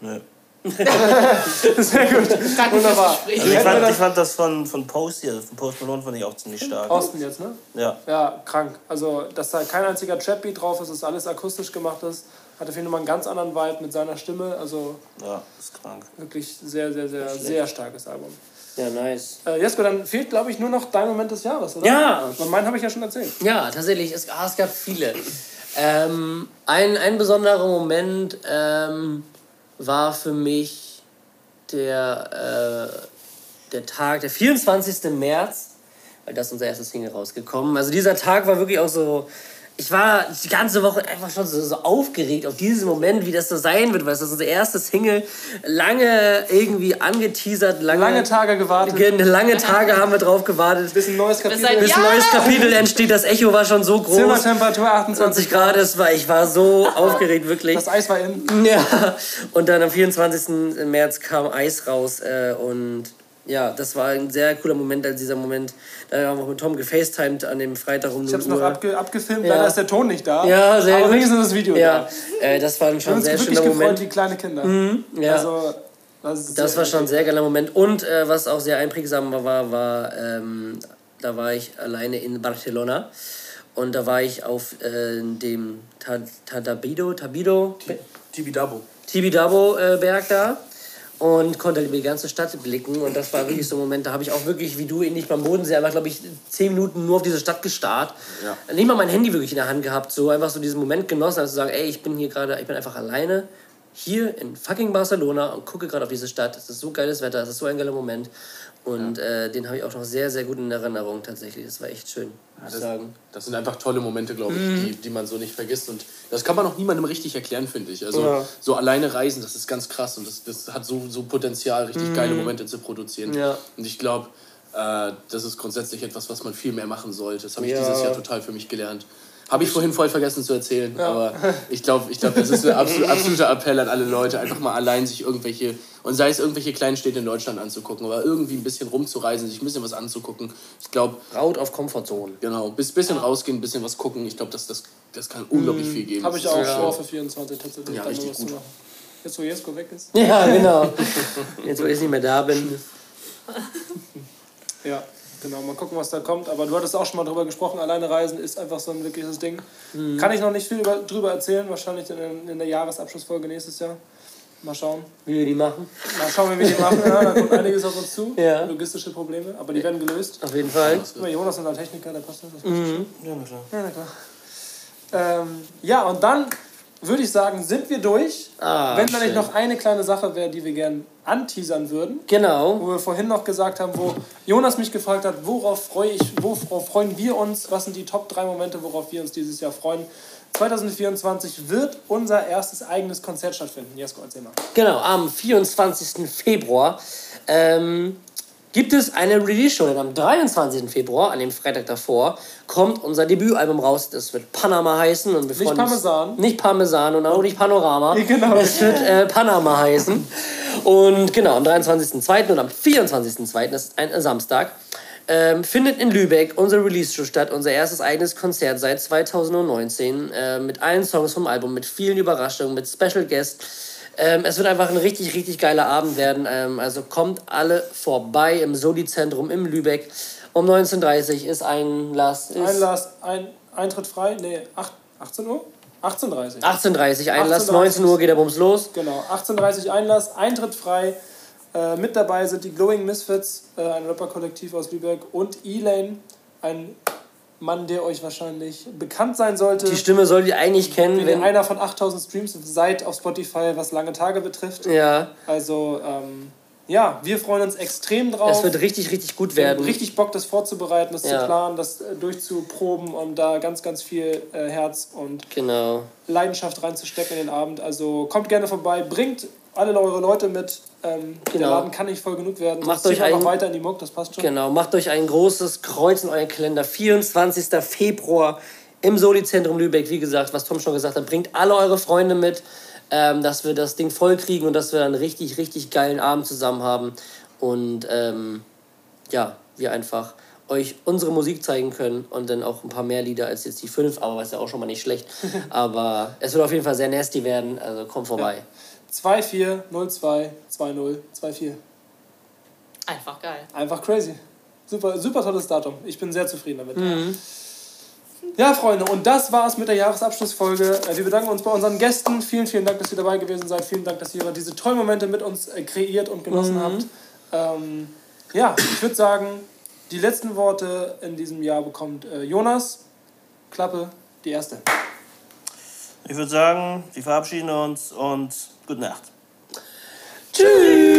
Nö. Sehr gut. Danke Wunderbar. Also ich fand, das- ich fand das von, von Post hier, von Post Malone fand ich auch ziemlich stark. Austin jetzt, ne? Ja. Ja, krank. Also, dass da kein einziger Trap-Beat drauf ist, dass alles akustisch gemacht ist, hat auf jeden Fall einen ganz anderen Vibe mit seiner Stimme. Also Ja, ist krank. wirklich sehr, sehr, sehr, sehr starkes Album. Ja, nice. Äh, Jesko, dann fehlt, glaube ich, nur noch dein Moment des Jahres, oder? Ja. Und meinen habe ich ja schon erzählt. Ja, tatsächlich. Es, ah, es gab viele. Ähm, ein, ein besonderer Moment ähm, war für mich der, äh, der Tag, der 24. März, weil das ist unser erstes Single rausgekommen. Also dieser Tag war wirklich auch so. Ich war die ganze Woche einfach schon so, so aufgeregt auf diesen Moment, wie das so sein wird, weil es ist unser erstes Single. Lange irgendwie angeteasert, lange, Lange Tage gewartet. Ge- lange Tage haben wir drauf gewartet. Bis ein neues Kapitel. Bis ein Ja. neues Kapitel entsteht. Das Echo war schon so groß. Zimmertemperatur 28 20 Grad, es war, ich war so aufgeregt, wirklich. Das Eis war in. Ja, und dann am 24. März kam Eis raus äh, und ja, das war ein sehr cooler Moment, als dieser Moment, da haben wir mit Tom gefacetimed an dem Freitag um Ich 0 habe es noch Uhr. abge abgefilmt, Ja. leider ist der Ton nicht da. Ja, sehr Aber gut. wenigstens das Video ja, da. äh, das war ein Wir schon haben uns sehr schöner gefreut Moment. wie kleine Kinder. Ja. Also, das Das war schon ein sehr geiler Moment. Und äh, was auch sehr einprägsam war, war, ähm, da war ich alleine in Barcelona. Und da war ich auf äh, dem Ta- Tadabido, Tabido, Tibidabo. Tibidabo äh, Berg da und konnte über die ganze Stadt blicken. Und das war wirklich so ein Moment, da habe ich auch wirklich, wie du, ähnlich beim Bodensee, einfach, glaube ich, zehn Minuten nur auf diese Stadt gestarrt. Ja. Nicht mal mein Handy wirklich in der Hand gehabt, so einfach so diesen Moment genossen, also zu sagen, ey, ich bin hier gerade, ich bin einfach alleine hier in fucking Barcelona und gucke gerade auf diese Stadt. Es ist so geiles Wetter, es ist so ein geiler Moment. Und äh, den habe ich auch noch sehr, sehr gut in Erinnerung tatsächlich. Das war echt schön, muss ich sagen. Das sind einfach tolle Momente, glaube ich, Mhm. die, die man so nicht vergisst. Und das kann man auch niemandem richtig erklären, finde ich. Also Ja. so alleine reisen, das ist ganz krass und das, das hat so, so Potenzial, richtig geile Momente zu produzieren. Mhm. Ja. Und ich glaube, äh, das ist grundsätzlich etwas, was man viel mehr machen sollte. Das habe ich Ja. dieses Jahr total für mich gelernt. Habe ich vorhin voll vergessen zu erzählen, aber ich glaube, ich glaub, das ist ein absolut, absoluter Appell an alle Leute, einfach mal allein sich irgendwelche, und sei es irgendwelche kleinen Städte in Deutschland anzugucken, aber irgendwie ein bisschen rumzureisen, sich ein bisschen was anzugucken. Ich glaube, Raut auf Komfortzone. Genau, bis bisschen rausgehen, bisschen was gucken. Ich glaube, das, das, das kann unglaublich viel geben. Habe ich auch ist vor für 24 tatsächlich. Ja, dann richtig gut. Jetzt, wo Jesko weg ist. Ja, genau. Jetzt, wo ich nicht mehr da bin. Ja, genau. Mal gucken, was da kommt. Aber du hattest auch schon mal drüber gesprochen. Alleine reisen ist einfach so ein wirkliches Ding. Mhm. Kann ich noch nicht viel über, drüber erzählen. Wahrscheinlich in, in der Jahresabschlussfolge nächstes Jahr. Mal schauen. Wie wir die machen. Mal schauen, wie wir die machen. Ja, da kommt einiges auf uns zu. Ja. Logistische Probleme. Aber die werden gelöst. Auf jeden Fall. Mal, Jonas ist ein Techniker, der passt das. das Mhm. Ja, na klar. Ja, na klar. Ähm, ja, und dann würde ich sagen, sind wir durch. Ah, Wenn da nicht noch eine kleine Sache wäre, die wir gerne anteasern würden. Genau. Wo wir vorhin noch gesagt haben, wo Jonas mich gefragt hat, worauf freue ich, worauf freuen wir uns, was sind die Top 3 Momente, worauf wir uns dieses Jahr freuen. 2024 wird unser erstes eigenes Konzert stattfinden. Jesko, erzähl mal. Genau, am 24. Februar ähm, gibt es eine Release-Show. Denn am 23. Februar, an dem Freitag davor, kommt unser Debütalbum raus. Das wird Panama heißen. Und wir Nicht uns- Parmesan. Nicht Parmesan und auch nicht Panorama. Genau. Es wird äh, Panama heißen. Und genau, am 23.02. und am 24.02., das ist ein Samstag, ähm, findet in Lübeck unsere Release-Show statt, unser erstes eigenes Konzert seit 2019, äh, mit allen Songs vom Album, mit vielen Überraschungen, mit Special Guests. Ähm, es wird einfach ein richtig, richtig geiler Abend werden. Ähm, also kommt alle vorbei im Soli-Zentrum im Lübeck. Um 19.30 Uhr ist Einlass. Ist Einlass, ein, Eintritt frei? Nee, acht- 18 Uhr? 18.30 18.30 Uhr Einlass, 18:30. 19 Uhr geht der Bums los. Genau, 18.30 Einlass, Eintritt frei. Äh, mit dabei sind die Glowing Misfits, äh, ein Rapper-Kollektiv aus Lübeck, und Elaine, ein Mann, der euch wahrscheinlich bekannt sein sollte. Die Stimme soll ihr eigentlich kennen, wenn ihr wenn. einer von 8000 Streams seid auf Spotify, was lange Tage betrifft. Ja, Also, ähm, ja, wir freuen uns extrem drauf. es wird richtig, richtig gut Wir haben werden. richtig Bock, das vorzubereiten, das Ja. zu planen, das äh, durchzuproben und da ganz, ganz viel äh, Herz und Genau. Leidenschaft reinzustecken in den Abend. Also kommt gerne vorbei, bringt alle eure Leute mit. Ähm, Der Genau. Laden kann nicht voll genug werden. Macht euch einfach ein- weiter in die Muck, das passt schon. Genau. Macht euch ein großes Kreuz in euren Kalender. 24. Februar im Soli-Zentrum Lübeck. Wie gesagt, was Tom schon gesagt hat, bringt alle eure Freunde mit, ähm, dass wir das Ding voll kriegen und dass wir einen richtig, richtig geilen Abend zusammen haben. Und ähm, ja, wir einfach euch unsere Musik zeigen können und dann auch ein paar mehr Lieder als jetzt die fünf, aber ist ja auch schon mal nicht schlecht. aber es wird auf jeden Fall sehr nasty werden, also kommt vorbei. 24022024. Einfach geil. Einfach crazy. Super, super tolles Datum. Ich bin sehr zufrieden damit. Ja, Freunde, und das war's mit der Jahresabschlussfolge. Äh, Wir bedanken uns bei unseren Gästen. Vielen, vielen Dank, dass ihr dabei gewesen seid. Vielen Dank, dass ihr diese tollen Momente mit uns äh, kreiert und genossen habt. Ähm, ja, ich würde sagen, die letzten Worte in diesem Jahr bekommt äh, Jonas. Klappe, die erste. Ich würde sagen, wir verabschieden uns und Gute Nacht. Tschüss.